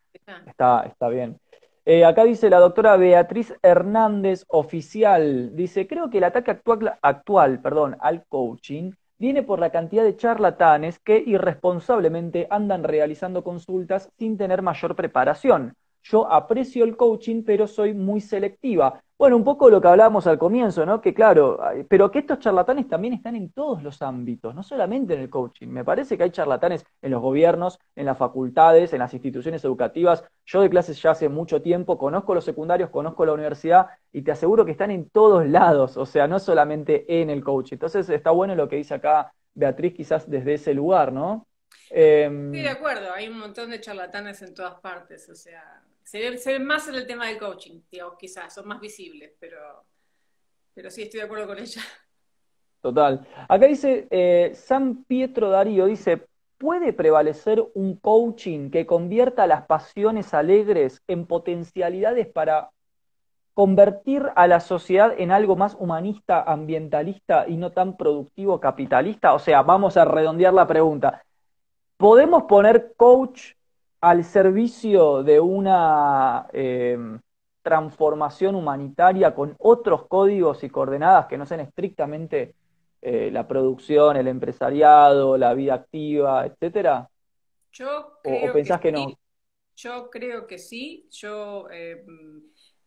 S1: está, está bien. Eh, acá dice la doctora Beatriz Hernández, oficial, dice, creo que el ataque actual, perdón, al coaching viene por la cantidad de charlatanes que irresponsablemente andan realizando consultas sin tener mayor preparación. Yo aprecio el coaching, pero soy muy selectiva. Bueno, un poco lo que hablábamos al comienzo, ¿no? Que claro, pero que estos charlatanes también están en todos los ámbitos, no solamente en el coaching. Me parece que hay charlatanes en los gobiernos, en las facultades, en las instituciones educativas. Yo de clases ya hace mucho tiempo, conozco los secundarios, conozco la universidad y te aseguro que están en todos lados, o sea, no solamente en el coaching. Entonces está bueno lo que dice acá Beatriz, quizás desde ese lugar, ¿no?
S2: Em, sí, de acuerdo, hay un montón de charlatanes en todas partes, o sea, se ven, más en el tema del coaching, digamos, quizás, son más visibles, pero, pero sí estoy de acuerdo con ella.
S1: Total. Acá dice eh, San Pietro Darío, dice, ¿puede prevalecer un coaching que convierta las pasiones alegres en potencialidades para convertir a la sociedad en algo más humanista, ambientalista y no tan productivo capitalista? O sea, vamos a redondear la pregunta. ¿Podemos poner coach al servicio de una eh, transformación humanitaria con otros códigos y coordenadas que no sean estrictamente eh, la producción, el empresariado, la vida activa, etcétera?
S2: Yo creo pensás que, no? Yo creo que sí. Yo, eh,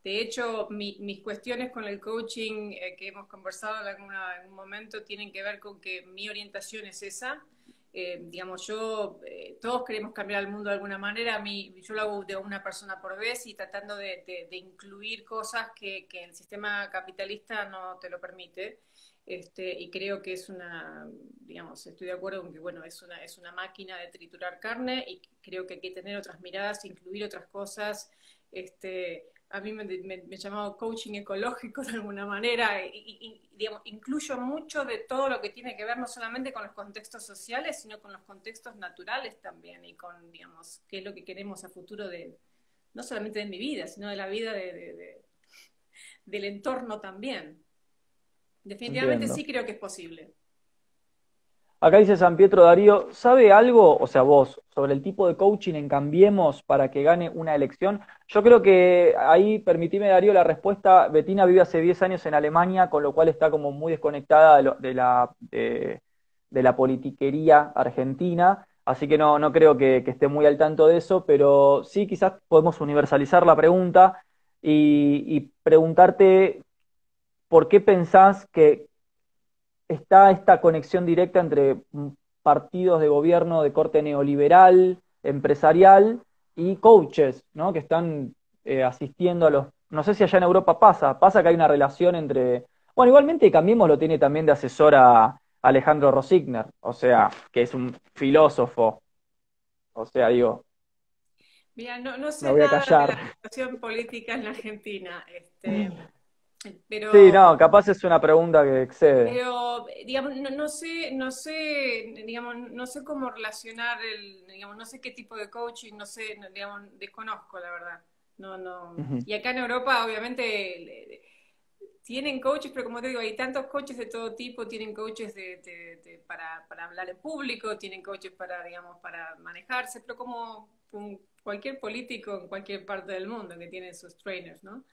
S2: de hecho, mis cuestiones con el coaching eh, que hemos conversado en, alguna, en un momento tienen que ver con que mi orientación es esa. Eh, digamos, yo, eh, todos queremos cambiar el mundo de alguna manera, a mí, yo lo hago de una persona por vez y tratando de, incluir cosas que, el sistema capitalista no te lo permite. Este, y creo que es una, digamos, estoy de acuerdo con que, bueno, es una, es una máquina de triturar carne y creo que hay que tener otras miradas, incluir otras cosas, este, a mí me, he llamado coaching ecológico de alguna manera, y, digamos, incluyo mucho de todo lo que tiene que ver no solamente con los contextos sociales, sino con los contextos naturales también, y con, digamos, qué es lo que queremos a futuro de, no solamente de mi vida, sino de la vida de, del entorno también. Definitivamente sí creo que es posible.
S1: Acá dice San Pietro Darío, ¿sabe algo, o sea, vos, sobre el tipo de coaching en Cambiemos para que gane una elección? Yo creo que ahí, permitime Darío la respuesta, Betina vive hace 10 años en Alemania, con lo cual está como muy desconectada de, la, de, la politiquería argentina, así que no, no creo que, esté muy al tanto de eso, pero sí quizás podemos universalizar la pregunta y preguntarte por qué pensás que está esta conexión directa entre partidos de gobierno de corte neoliberal, empresarial y coaches, ¿no? Que están eh, asistiendo a los... No sé si allá en Europa pasa, pasa que hay una relación entre... Bueno, igualmente Cambiemos lo tiene también de asesora Alejandro Rosigner, o sea, que es un filósofo. O sea, digo...
S2: Mira, no, no sé nada de la situación política en la Argentina. Este,
S1: sí, no, capaz es una pregunta que excede.
S2: Pero, digamos, no, sé, no sé, digamos, no sé cómo relacionar el, digamos, no sé qué tipo de coaching, no sé, digamos, desconozco la verdad. No, no. Y acá en Europa, obviamente, tienen coaches, pero como te digo, hay tantos coaches de todo tipo, tienen coaches de, para, para hablar en público, tienen coaches para, digamos, para manejarse, pero como cualquier político en cualquier parte del mundo que tiene sus trainers, ¿no?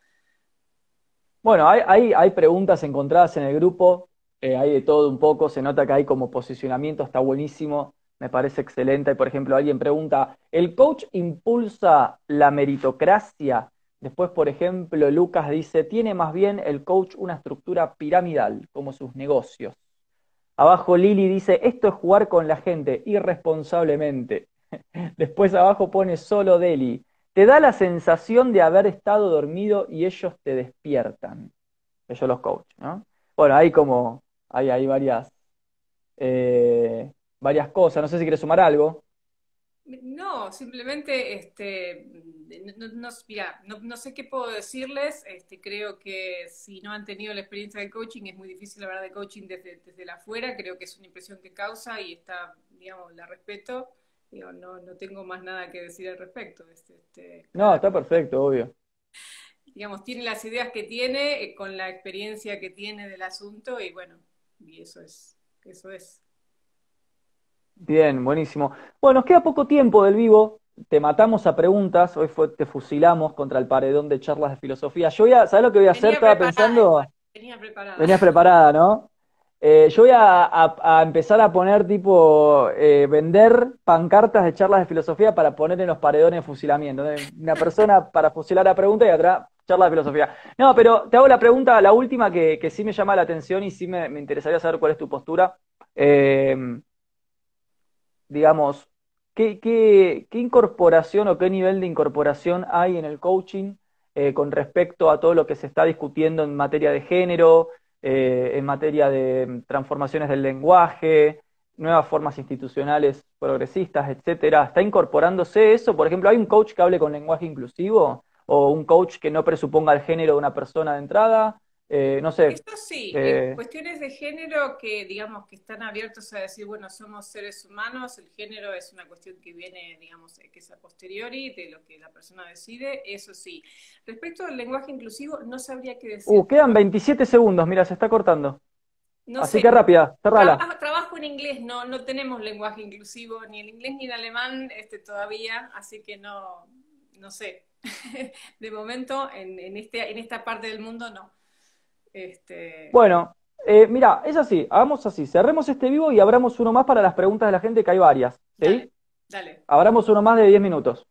S1: Bueno, hay, preguntas encontradas en el grupo, eh, hay de todo un poco, se nota que hay como posicionamiento, está buenísimo, me parece excelente. Por ejemplo, alguien pregunta, ¿el coach impulsa la meritocracia? Después, por ejemplo, Lucas dice, tiene más bien el coach una estructura piramidal, como sus negocios. Abajo Lili dice, esto es jugar con la gente irresponsablemente. Después abajo pone solo Deli, te da la sensación de haber estado dormido y ellos te despiertan. Ellos los coaches, ¿no? Bueno, hay como, hay, hay varias, eh, varias cosas. No sé si quieres sumar algo.
S2: No, simplemente, este, no, no, sé qué puedo decirles. Este, creo que si no han tenido la experiencia de coaching, es muy difícil hablar de coaching desde, desde la afuera. Creo que es una impresión que causa y está, digamos, la respeto no, no tengo más nada que decir al respecto. Este, este,
S1: no, está perfecto, obvio.
S2: Digamos, tiene las ideas que tiene, eh, con la experiencia que tiene del asunto, y bueno, y eso es, eso es.
S1: Bien, buenísimo. Bueno, nos queda poco tiempo del vivo. Te matamos a preguntas. Hoy fue, te fusilamos contra el paredón de charlas de filosofía. Yo voy a, ¿sabes lo que voy a hacer? Estaba pensando.
S2: Venía preparada.
S1: Venías preparada, ¿no? Eh, yo voy a, empezar a poner tipo, eh, vender pancartas de charlas de filosofía para poner en los paredones de fusilamiento. Una persona para fusilar la pregunta y otra charla de filosofía. No, pero te hago la pregunta, la última que, sí me llama la atención y sí me, interesaría saber cuál es tu postura. Eh, digamos, ¿qué, ¿qué, incorporación o qué nivel de incorporación hay en el coaching con respecto a todo lo que se está discutiendo en materia de género? Eh, en materia de transformaciones del lenguaje, nuevas formas institucionales progresistas, etcétera. ¿Está incorporándose eso? Por ejemplo, ¿hay un coach que hable con lenguaje inclusivo? ¿O un coach que no presuponga el género de una persona de entrada? Eh, no sé.
S2: Eso sí,
S1: eh,
S2: en cuestiones de género que digamos que están abiertos a decir, bueno, somos seres humanos, el género es una cuestión que viene, digamos, que es a posteriori de lo que la persona decide, eso sí. Respecto al lenguaje inclusivo, no sabría qué decir.
S1: Uh, quedan 27 segundos, mira, se está cortando.
S2: No
S1: Así
S2: sé.
S1: que rápida, cerrala.
S2: Trabajo, trabajo en inglés, no, no tenemos lenguaje inclusivo, ni en inglés ni en alemán este, todavía, así que no, no sé. De momento, en, en, este, en esta parte del mundo, no. Este,
S1: Bueno, eh, mira, es así, hagamos así, cerremos este vivo y abramos uno más para las preguntas de la gente, que hay varias, ¿sí?
S2: dale, dale.
S1: Abramos uno más de 10 minutos.